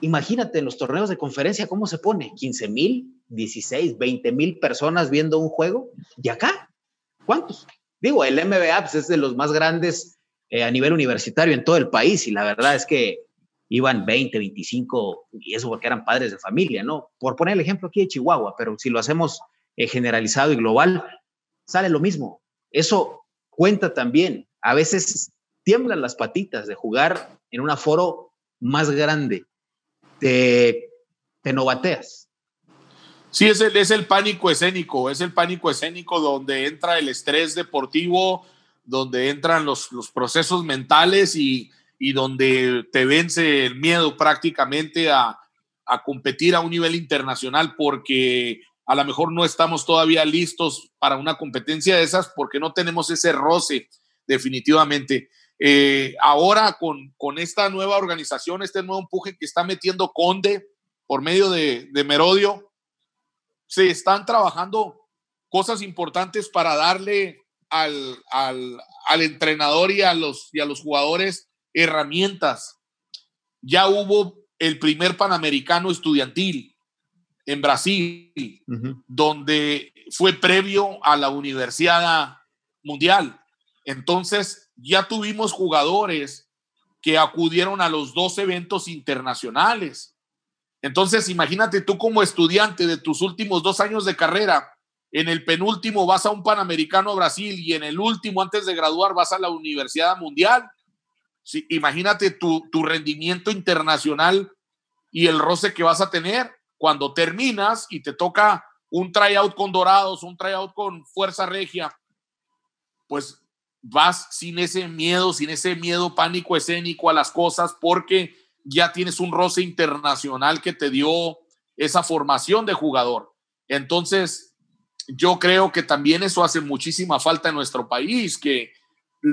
imagínate en los torneos de conferencia cómo se pone, 15 mil, 16, 20 mil personas viendo un juego. ¿Y acá? ¿Cuántos? Digo, el MBA pues, es de los más grandes eh, a nivel universitario en todo el país y la verdad es que iban 20, 25, y eso porque eran padres de familia, ¿no? Por poner el ejemplo aquí de Chihuahua, pero si lo hacemos eh, generalizado y global, sale lo mismo. Eso cuenta también. A veces tiemblan las patitas de jugar en un aforo más grande. Te, te novateas. Sí, es el, es el pánico escénico, es el pánico escénico donde entra el estrés deportivo, donde entran los, los procesos mentales y, y, donde te vence el miedo prácticamente a, a competir a un nivel internacional porque a lo mejor no estamos todavía listos para una competencia de esas porque no tenemos ese roce definitivamente. Eh, ahora con, con, esta nueva organización, este nuevo empuje que está metiendo Conde por medio de, de Merodio, se están trabajando cosas importantes para darle al, al, al, entrenador y a, los, y a los jugadores herramientas. Ya hubo el primer Panamericano estudiantil en Brasil, donde fue previo a la Universidad Mundial. Entonces, ya tuvimos jugadores que acudieron a los dos eventos internacionales. Entonces, imagínate tú como estudiante de tus últimos dos años de carrera, en el penúltimo vas a un Panamericano a Brasil y en el último, antes de graduar, vas a la Universidad Mundial. Sí, imagínate tu, tu rendimiento internacional y el roce que vas a tener cuando terminas y te toca un tryout con Dorados, un tryout con Fuerza Regia, pues vas sin ese miedo, sin ese miedo pánico escénico a las cosas, porque ya tienes un roce internacional que te dio esa formación de jugador. Entonces, yo creo que también eso hace muchísima falta en nuestro país, que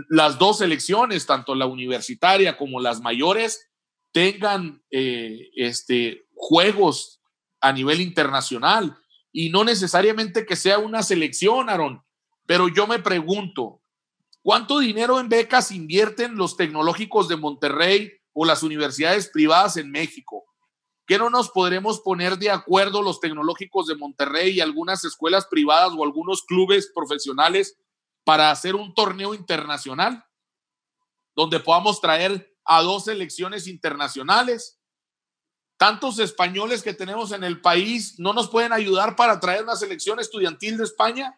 las dos selecciones, tanto la universitaria como las mayores, tengan eh, este, juegos a nivel internacional y no necesariamente que sea una selección, Aaron. Pero yo me pregunto, ¿cuánto dinero en becas invierten los tecnológicos de Monterrey o las universidades privadas en México? ¿Qué no nos podremos poner de acuerdo los tecnológicos de Monterrey y algunas escuelas privadas o algunos clubes profesionales para hacer un torneo internacional donde podamos traer a dos selecciones internacionales tantos españoles que tenemos en el país no nos pueden ayudar para traer una selección estudiantil de España?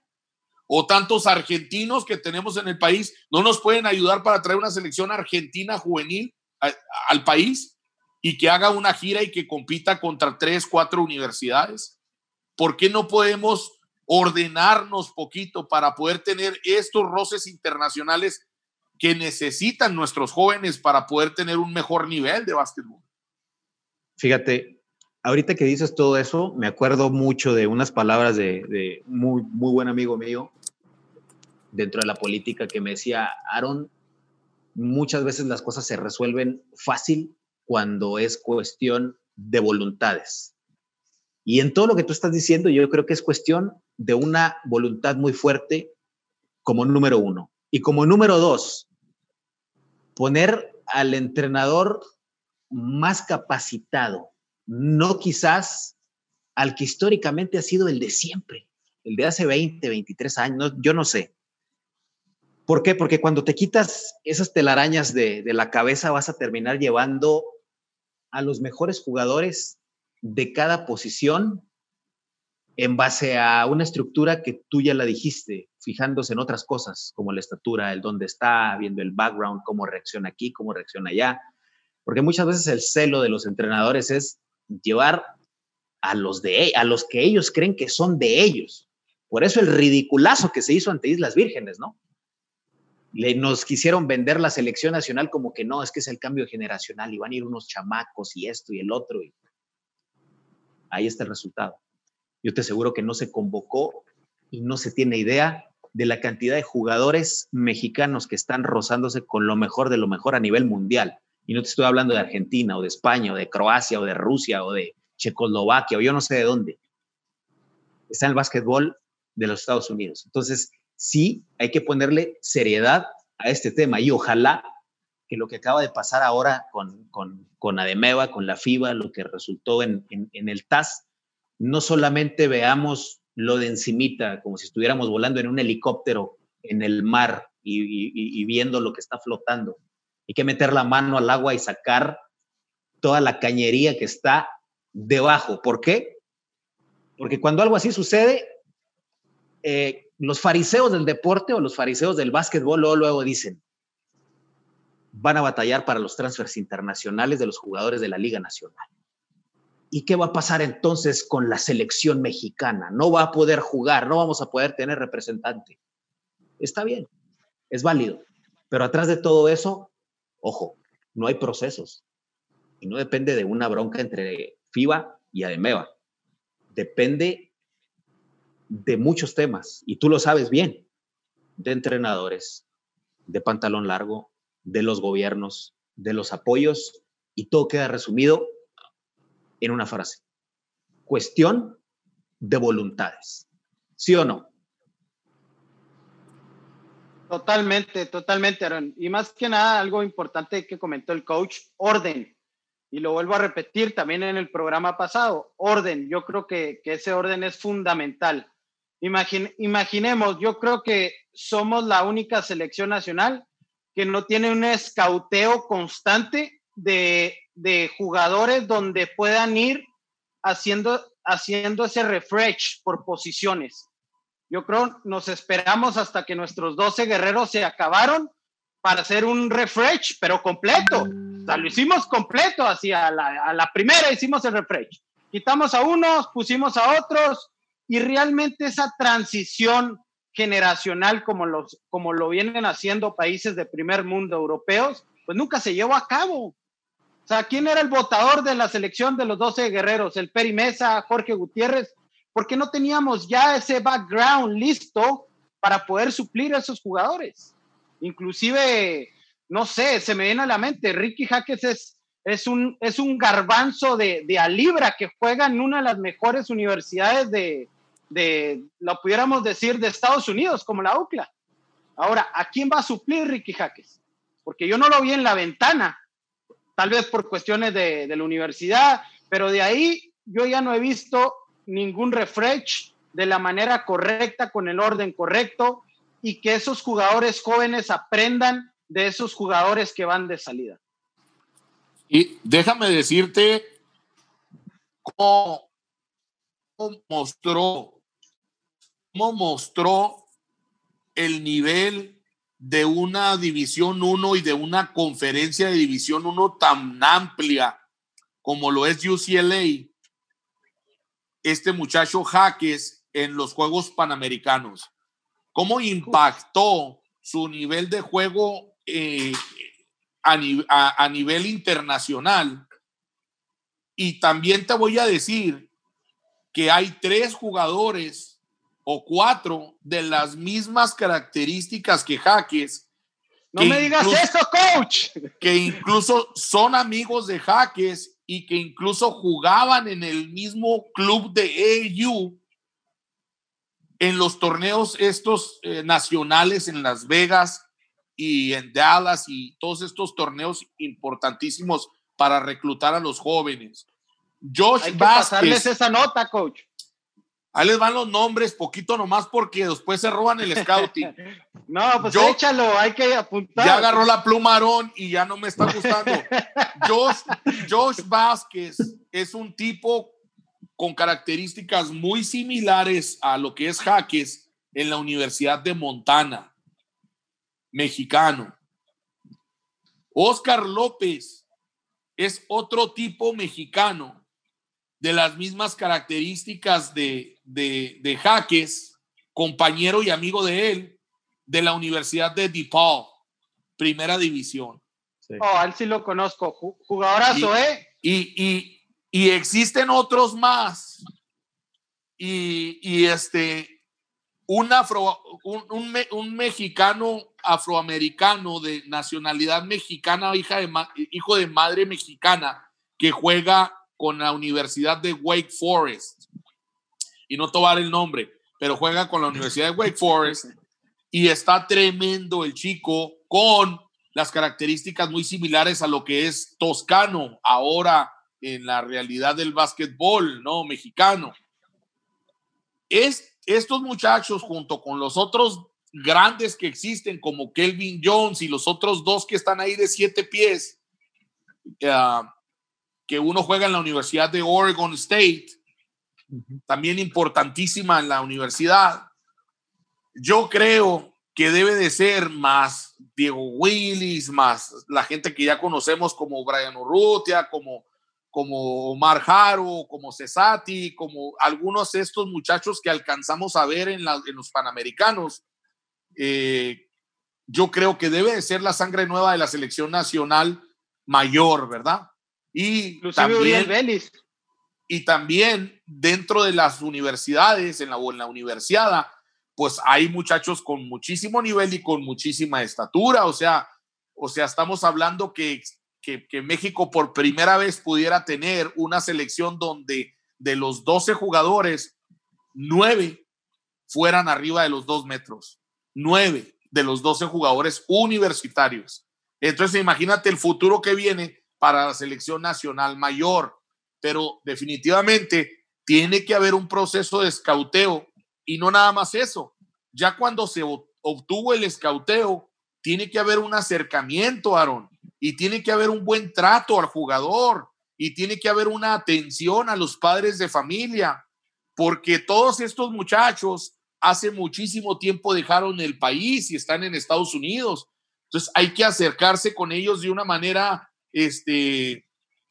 ¿O tantos argentinos que tenemos en el país no nos pueden ayudar para traer una selección argentina juvenil al país y que haga una gira y que compita contra tres, cuatro universidades? ¿Por qué no podemos ordenarnos poquito para poder tener estos roces internacionales que necesitan nuestros jóvenes para poder tener un mejor nivel de básquetbol? Fíjate, ahorita que dices todo eso, me acuerdo mucho de unas palabras de, muy, muy buen amigo mío dentro de la política que me decía, Aaron, muchas veces las cosas se resuelven fácil cuando es cuestión de voluntades. Y en todo lo que tú estás diciendo, yo creo que es cuestión de una voluntad muy fuerte como número uno. Y como número dos, poner al entrenador más capacitado, no quizás al que históricamente ha sido el de siempre, el de hace 20, 23 años, yo no sé. ¿Por qué? Porque cuando te quitas esas telarañas de, de la cabeza vas a terminar llevando a los mejores jugadores de cada posición en base a una estructura que tú ya la dijiste, fijándose en otras cosas, como la estatura, el dónde está, viendo el background, cómo reacciona aquí, cómo reacciona allá, porque muchas veces el celo de los entrenadores es llevar a los, de, a los que ellos creen que son de ellos. Por eso el ridiculazo que se hizo ante Islas Vírgenes, ¿no? Le, nos quisieron vender la selección nacional como que no, es que es el cambio generacional y van a ir unos chamacos y esto y el otro. Y ahí está el resultado. Yo te aseguro que no se convocó y no se tiene idea de la cantidad de jugadores mexicanos que están rozándose con lo mejor de lo mejor a nivel mundial. Y no te estoy hablando de Argentina o de España o de Croacia o de Rusia o de Checoslovaquia o yo no sé de dónde. Está en el básquetbol de los Estados Unidos. Entonces, sí, hay que ponerle seriedad a este tema y ojalá que lo que acaba de pasar ahora con, con, con Ademeva, con la FIBA, lo que resultó en, en, el TAS, no solamente veamos lo de encimita, como si estuviéramos volando en un helicóptero en el mar y viendo lo que está flotando, hay que meter la mano al agua y sacar toda la cañería que está debajo. ¿Por qué? Porque cuando algo así sucede, eh, los fariseos del deporte o los fariseos del básquetbol luego, luego dicen, van a batallar para los transfers internacionales de los jugadores de la Liga Nacional. ¿Y qué va a pasar entonces con la selección mexicana? No va a poder jugar, no vamos a poder tener representante. Está bien, es válido, pero atrás de todo eso Ojo, no hay procesos. Y no depende de una bronca entre FIBA y ADEMEVA. Depende de muchos temas. Y tú lo sabes bien. De entrenadores, de pantalón largo, de los gobiernos, de los apoyos. Y todo queda resumido en una frase. Cuestión de voluntades. ¿Sí o no? Totalmente, totalmente, Aaron. Y más que nada, algo importante que comentó el coach, orden. y lo vuelvo a repetir también en el programa pasado, orden, yo creo que, ese orden es fundamental. imaginemos, yo creo que somos la única selección nacional que no tiene un escauteo constante de, de jugadores donde puedan ir haciendo, haciendo ese refresh por posiciones. Yo creo nos esperamos hasta que nuestros 12 guerreros se acabaron para hacer un refresh, pero completo. O sea, lo hicimos completo, así a la, a la primera hicimos el refresh. Quitamos a unos, pusimos a otros y realmente esa transición generacional como, los, como lo vienen haciendo países de primer mundo europeos, pues nunca se llevó a cabo. O sea, ¿quién era el votador de la selección de los 12 guerreros? El Peri Mesa, Jorge Gutiérrez, porque no teníamos ya ese background listo para poder suplir a esos jugadores. Inclusive, no sé, se me viene a la mente, Ricky Jaques es, es, un, es un garbanzo de, de que juega en una de las mejores universidades de, de, lo pudiéramos decir, de Estados Unidos, como la UCLA. Ahora, ¿a quién va a suplir Ricky Jaques? Porque yo no lo vi en la ventana, tal vez por cuestiones de, de la universidad, pero de ahí yo ya no he visto ningún refresh de la manera correcta, con el orden correcto, y que esos jugadores jóvenes aprendan de esos jugadores que van de salida. Y déjame decirte cómo, mostró cómo mostró el nivel de una División 1 y de una conferencia de División 1 tan amplia como lo es UCLA, este muchacho Jaques en los Juegos Panamericanos. ¿Cómo impactó su nivel de juego eh, a nivel internacional? Y también te voy a decir que hay tres jugadores o cuatro de las mismas características que Jaques. No me digas eso, coach. Que incluso son amigos de Jaques y que incluso jugaban en el mismo club de AU en los torneos estos eh, nacionales en Las Vegas y en Dallas y todos estos torneos importantísimos para reclutar a los jóvenes. Josh Hay que pasarles esa nota, coach. Ahí les van los nombres, poquito nomás porque después se roban el scouting. no, pues échalo, hay que apuntar. Ya agarró la pluma y ya no me está gustando. Josh, Josh Vázquez es un tipo con características muy similares a lo que es Jaques en la Universidad de Montana, mexicano. Oscar López es otro tipo mexicano de las mismas características de, de, Jaques, compañero y amigo de él, de la Universidad de DePaul, primera división. Oh, él sí lo conozco, jugadorazo, ¿eh? Y, y, existen otros más. Y, y este, un, afro, un, un, mexicano afroamericano de nacionalidad mexicana, hija de, hijo de madre mexicana, que juega con la Universidad de Wake Forest. Y no tomar el nombre, pero juega con la Universidad de Wake Forest y está tremendo el chico con las características muy similares a lo que es Toscano ahora en la realidad del básquetbol, ¿no? Mexicano. Es, estos muchachos junto con los otros grandes que existen como Kelvin Jones y los otros dos que están ahí de siete pies, uh, que uno juega en la Universidad de Oregon State, también importantísima en la universidad. Yo creo que debe de ser más Diego Willis, más la gente que ya conocemos como Brian Urrutia, como, como Omar Jaro, como Cesati, como algunos de estos muchachos que alcanzamos a ver en, en los Panamericanos. Eh, yo creo que debe de ser la sangre nueva de la selección nacional mayor, ¿verdad? Y también, y también dentro de las universidades, en la, en la universidad, pues hay muchachos con muchísimo nivel y con muchísima estatura. O sea, o sea estamos hablando que, que, que México por primera vez pudiera tener una selección donde de los 12 jugadores, 9 fueran arriba de los 2 metros. 9 de los 12 jugadores universitarios. Entonces, imagínate el futuro que viene para la selección nacional mayor, pero definitivamente tiene que haber un proceso de escauteo y no nada más eso. Ya cuando se obtuvo el escauteo, tiene que haber un acercamiento, Aaron, y tiene que haber un buen trato al jugador y tiene que haber una atención a los padres de familia, porque todos estos muchachos hace muchísimo tiempo dejaron el país y están en Estados Unidos. Entonces hay que acercarse con ellos de una manera este,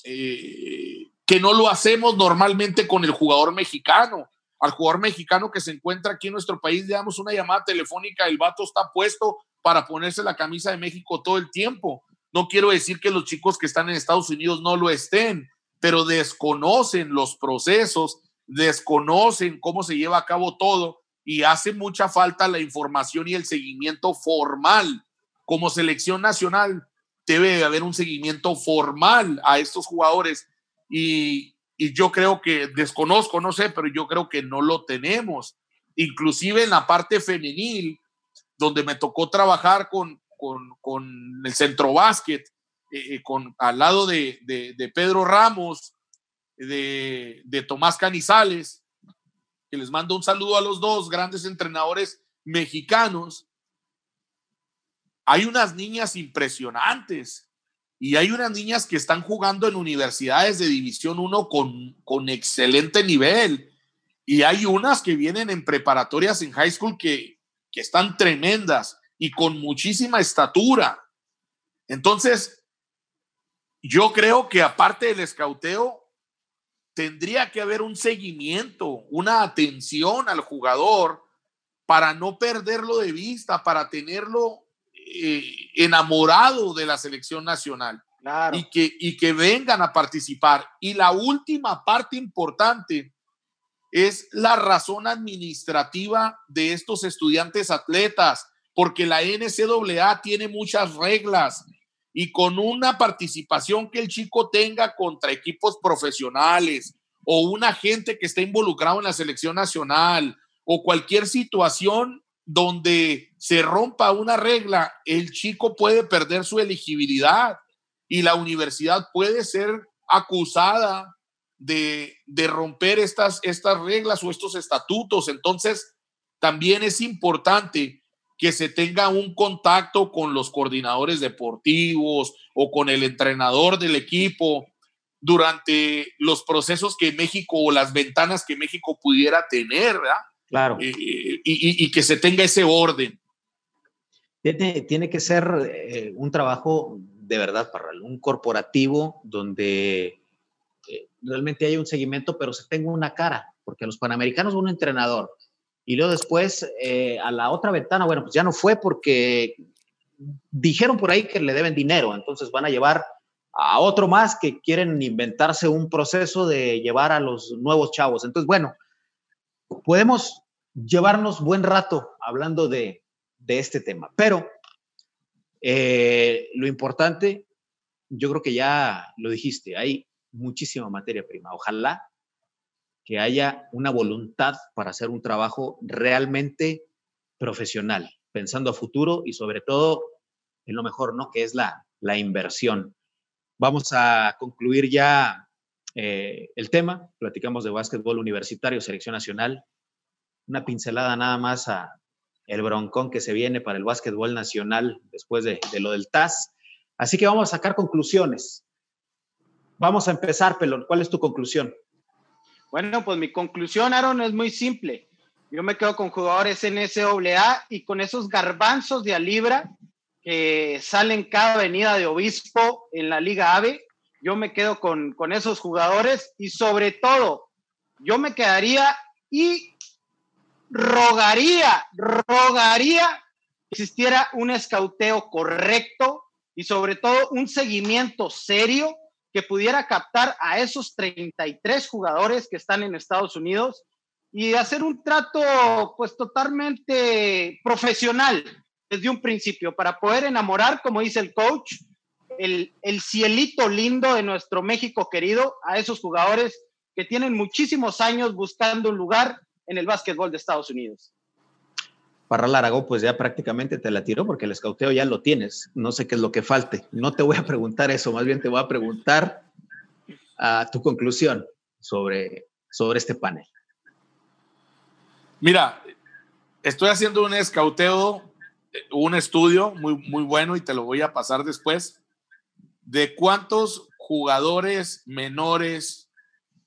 eh, que no lo hacemos normalmente con el jugador mexicano. Al jugador mexicano que se encuentra aquí en nuestro país, le damos una llamada telefónica, el vato está puesto para ponerse la camisa de México todo el tiempo. No quiero decir que los chicos que están en Estados Unidos no lo estén, pero desconocen los procesos, desconocen cómo se lleva a cabo todo y hace mucha falta la información y el seguimiento formal. Como selección nacional debe haber un seguimiento formal a estos jugadores y, yo creo que desconozco, no sé, pero yo creo que no lo tenemos. Inclusive en la parte femenil, donde me tocó trabajar con, con, el centro básquet, eh, eh, con, al lado de, de, Pedro Ramos, de, de, Tomás Canizales, que les mando un saludo a los dos grandes entrenadores mexicanos. Hay unas niñas impresionantes y hay unas niñas que están jugando en universidades de División 1 con, con excelente nivel. Y hay unas que vienen en preparatorias en high school que, que están tremendas y con muchísima estatura. Entonces, yo creo que aparte del escauteo, tendría que haber un seguimiento, una atención al jugador para no perderlo de vista, para tenerlo eh, enamorado de la selección nacional y, que, y que vengan a participar. Y la última parte importante es la razón administrativa de estos estudiantes atletas, porque la NCAA tiene muchas reglas y con una participación que el chico tenga contra equipos profesionales o una gente que esté involucrado en la selección nacional o cualquier situación donde se rompa una regla, el chico puede perder su elegibilidad y la universidad puede ser acusada de, romper estas, estas reglas o estos estatutos. Entonces, también es importante que se tenga un contacto con los coordinadores deportivos o con el entrenador del equipo durante los procesos que México o las ventanas que México pudiera tener, ¿verdad? Claro. Eh, y, que se tenga ese orden. Tiene, tiene que ser eh, un trabajo de verdad, para un corporativo donde realmente hay un seguimiento, pero se tenga una cara, porque a los panamericanos un entrenador. Y luego después, eh, a la otra ventana, bueno, pues ya no fue porque dijeron por ahí que le deben dinero, entonces van a llevar a otro más que quieren inventarse un proceso de llevar a los nuevos chavos. Entonces, bueno, podemos llevarnos buen rato hablando de, este tema, pero eh, lo importante, yo creo que ya lo dijiste, hay muchísima materia prima. Ojalá que haya una voluntad para hacer un trabajo realmente profesional, pensando a futuro y sobre todo en lo mejor, ¿no? Que es la, la inversión. Vamos a concluir ya eh, el tema. Platicamos de básquetbol universitario, selección nacional. Una pincelada nada más a el broncón que se viene para el básquetbol nacional después de, lo del TAS. Así que vamos a sacar conclusiones. Vamos a empezar, Pelón. ¿Cuál es tu conclusión? Bueno, pues mi conclusión, Aaron, es muy simple. Yo me quedo con jugadores NCAA y con esos garbanzos de a libra que salen cada avenida de obispo en la Liga AVE. Yo me quedo con, con esos jugadores y sobre todo, yo me quedaría y rogaría, rogaría que existiera un escauteo correcto y sobre todo un seguimiento serio que pudiera captar a esos 33 jugadores que están en Estados Unidos y hacer un trato pues totalmente profesional desde un principio para poder enamorar, como dice el coach, el, el cielito lindo de nuestro México querido a esos jugadores que tienen muchísimos años buscando un lugar en el básquetbol de Estados Unidos. Parral Aragón, pues ya prácticamente te la tiró porque el escauteo ya lo tienes. No sé qué es lo que falte. No te voy a preguntar eso, más bien te voy a preguntar a tu conclusión sobre, sobre este panel. Mira, estoy haciendo un escauteo, un estudio muy, muy bueno y te lo voy a pasar después, de cuántos jugadores menores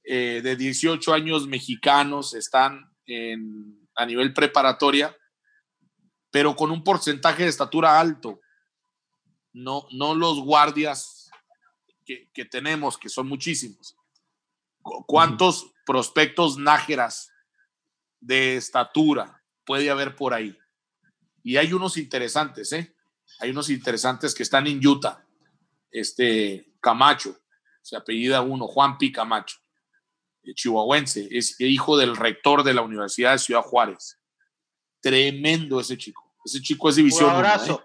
eh, de 18 años mexicanos están en, a nivel preparatoria, pero con un porcentaje de estatura alto. No, no los guardias que, que tenemos, que son muchísimos. ¿Cuántos prospectos nájeras de estatura puede haber por ahí? Y hay unos interesantes, ¿eh? Hay unos interesantes que están en Utah. Este Camacho, se apellida uno, Juan P. Camacho, chihuahuense, es hijo del rector de la Universidad de Ciudad Juárez. Tremendo ese chico. Ese chico es división 1. ¿eh?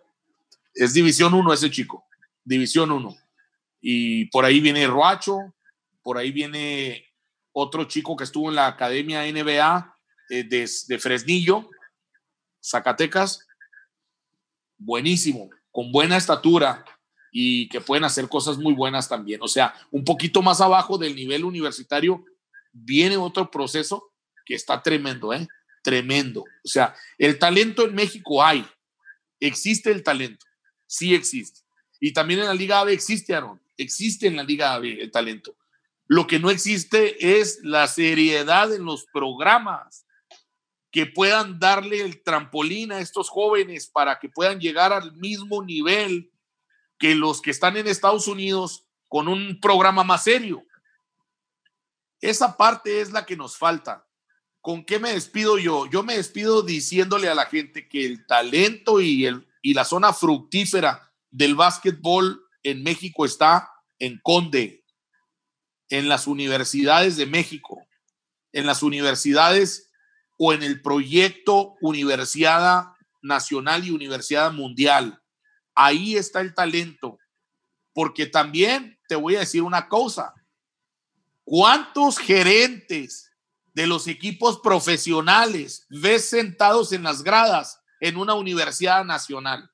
Es división 1 ese chico. División 1. Y por ahí viene Roacho, por ahí viene otro chico que estuvo en la Academia NBA eh, de, Fresnillo, Zacatecas. Buenísimo, con buena estatura y que pueden hacer cosas muy buenas también. O sea, un poquito más abajo del nivel universitario viene otro proceso que está tremendo, ¿eh? Tremendo. O sea, el talento en México hay. Existe el talento. Sí existe. Y también en la Liga AVE existe, Aaron. Existe en la Liga AVE el talento. Lo que no existe es la seriedad en los programas que puedan darle el trampolín a estos jóvenes para que puedan llegar al mismo nivel que los que están en Estados Unidos con un programa más serio. Esa parte es la que nos falta. ¿Con qué me despido yo? Yo me despido diciéndole a la gente que el talento y, el, y la zona fructífera del básquetbol en México está en Conde, en las universidades de México, en las universidades o en el proyecto Universidad Nacional y Universidad Mundial. Ahí está el talento. Porque también te voy a decir una cosa. ¿Cuántos gerentes de los equipos profesionales ves sentados en las gradas en una universidad nacional?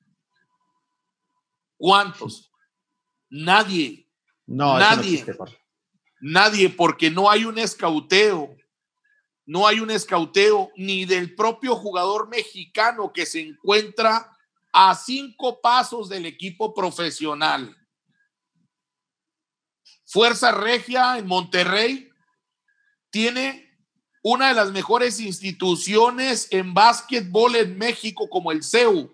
¿Cuántos? Nadie. No, nadie. Nadie, porque no hay un escauteo. No hay un escauteo ni del propio jugador mexicano que se encuentra a cinco pasos del equipo profesional. Fuerza Regia en Monterrey tiene una de las mejores instituciones en básquetbol en México como el CEU.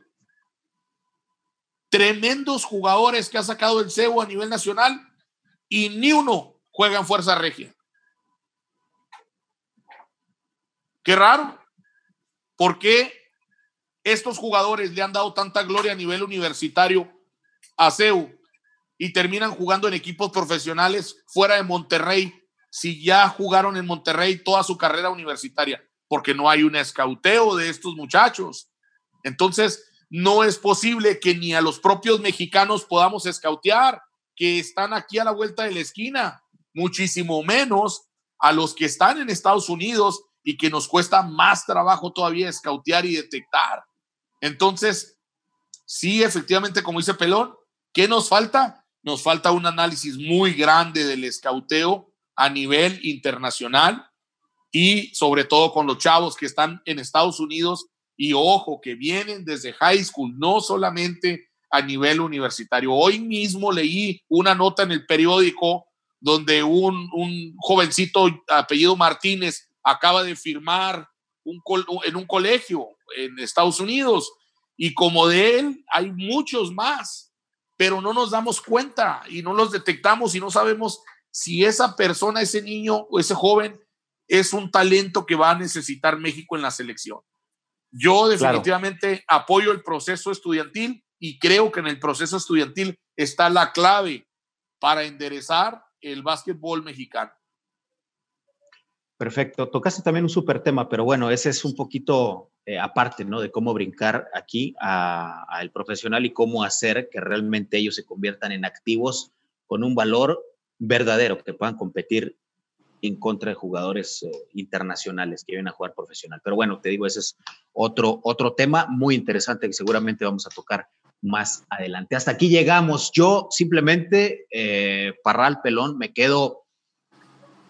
Tremendos jugadores que ha sacado el CEU a nivel nacional y ni uno juegan Fuerza Regia. Qué raro. ¿Por qué estos jugadores le han dado tanta gloria a nivel universitario a CEU y terminan jugando en equipos profesionales fuera de Monterrey si ya jugaron en Monterrey toda su carrera universitaria? Porque no hay un escauteo de estos muchachos. Entonces, no es posible que ni a los propios mexicanos podamos escautear, que están aquí a la vuelta de la esquina muchísimo menos a los que están en Estados Unidos y que nos cuesta más trabajo todavía escautear y detectar. Entonces, sí, efectivamente, como dice Pelón, ¿qué nos falta? Nos falta un análisis muy grande del escauteo a nivel internacional y sobre todo con los chavos que están en Estados Unidos. Y ojo, que vienen desde high school, no solamente a nivel universitario. Hoy mismo leí una nota en el periódico donde un, jovencito apellido Martínez acaba de firmar un en un colegio en Estados Unidos. Y como de él hay muchos más, pero no nos damos cuenta y no los detectamos y no sabemos si esa persona, ese niño o ese joven es un talento que va a necesitar México en la selección. Yo definitivamente apoyo el proceso estudiantil y creo que en el proceso estudiantil está la clave para enderezar el básquetbol mexicano. Perfecto. Tocaste también un súper tema, pero bueno, ese es un poquito eh, aparte, ¿no? De cómo brincar aquí al profesional y cómo hacer que realmente ellos se conviertan en activos con un valor verdadero, que puedan competir en contra de jugadores eh, internacionales que vienen a jugar profesional. Pero bueno, te digo, ese es otro, otro tema muy interesante que seguramente vamos a tocar más adelante. Hasta aquí llegamos. Yo simplemente, eh, Parral Pelón, me quedo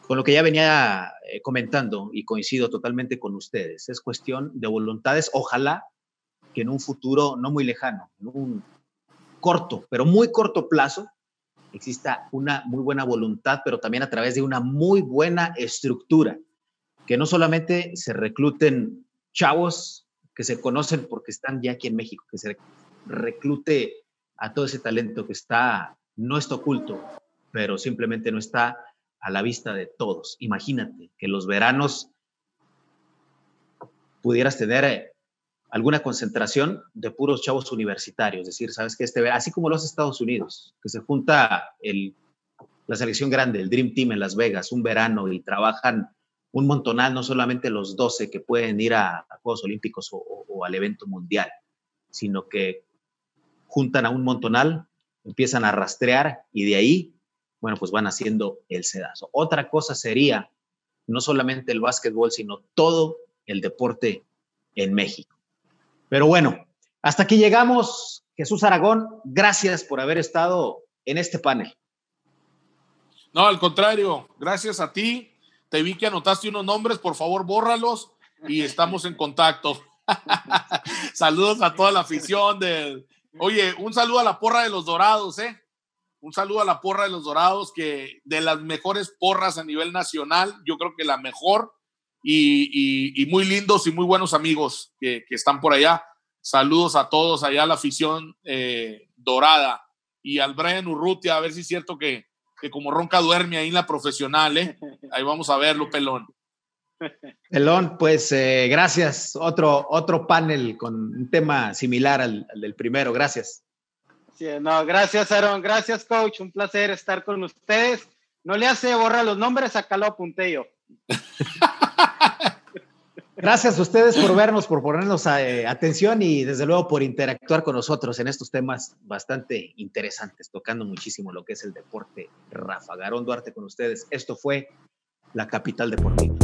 con lo que ya venía eh, comentando y coincido totalmente con ustedes. Es cuestión de voluntades. Ojalá que en un futuro no muy lejano, en un corto, pero muy corto plazo, exista una muy buena voluntad, pero también a través de una muy buena estructura, que no solamente se recluten chavos que se conocen porque están ya aquí en México, que se reclute a todo ese talento que está, no está oculto, pero simplemente no está a la vista de todos. Imagínate que los veranos pudieras tener eh, alguna concentración de puros chavos universitarios, es decir, sabes que este, así como los Estados Unidos, que se junta el, la selección grande, el Dream Team en Las Vegas, un verano y trabajan un montonal, no solamente los 12 que pueden ir a, Juegos Olímpicos o, o, al evento mundial, sino que juntan a un montonal, empiezan a rastrear y de ahí bueno, pues van haciendo el sedazo. Otra cosa sería no solamente el básquetbol, sino todo el deporte en México. Pero bueno, hasta aquí llegamos. Jesús Aragón, gracias por haber estado en este panel. No, al contrario, gracias a ti. Te vi que anotaste unos nombres, por favor, bórralos y estamos en contacto. Saludos a toda la afición de... Oye, un saludo a la porra de los Dorados, ¿eh? Un saludo a la porra de los Dorados, que de las mejores porras a nivel nacional, yo creo que la mejor, y, muy lindos y muy buenos amigos que, están por allá. Saludos a todos allá, a la afición eh, dorada. Y al Brian Urrutia, a ver si es cierto que, que como ronca duerme ahí en la profesional, ¿eh? Ahí vamos a verlo, pelón. Pelón, pues eh, gracias. Otro, otro panel con un tema similar al del primero. Gracias no, gracias, Aaron. Gracias, coach. Un placer estar con ustedes. No le hace borrar los nombres, acá lo apunté yo. Gracias a ustedes por vernos, por ponernos eh, atención y desde luego por interactuar con nosotros en estos temas bastante interesantes, tocando muchísimo lo que es el deporte. Rafa Garón Duarte con ustedes. Esto fue la capital deportiva.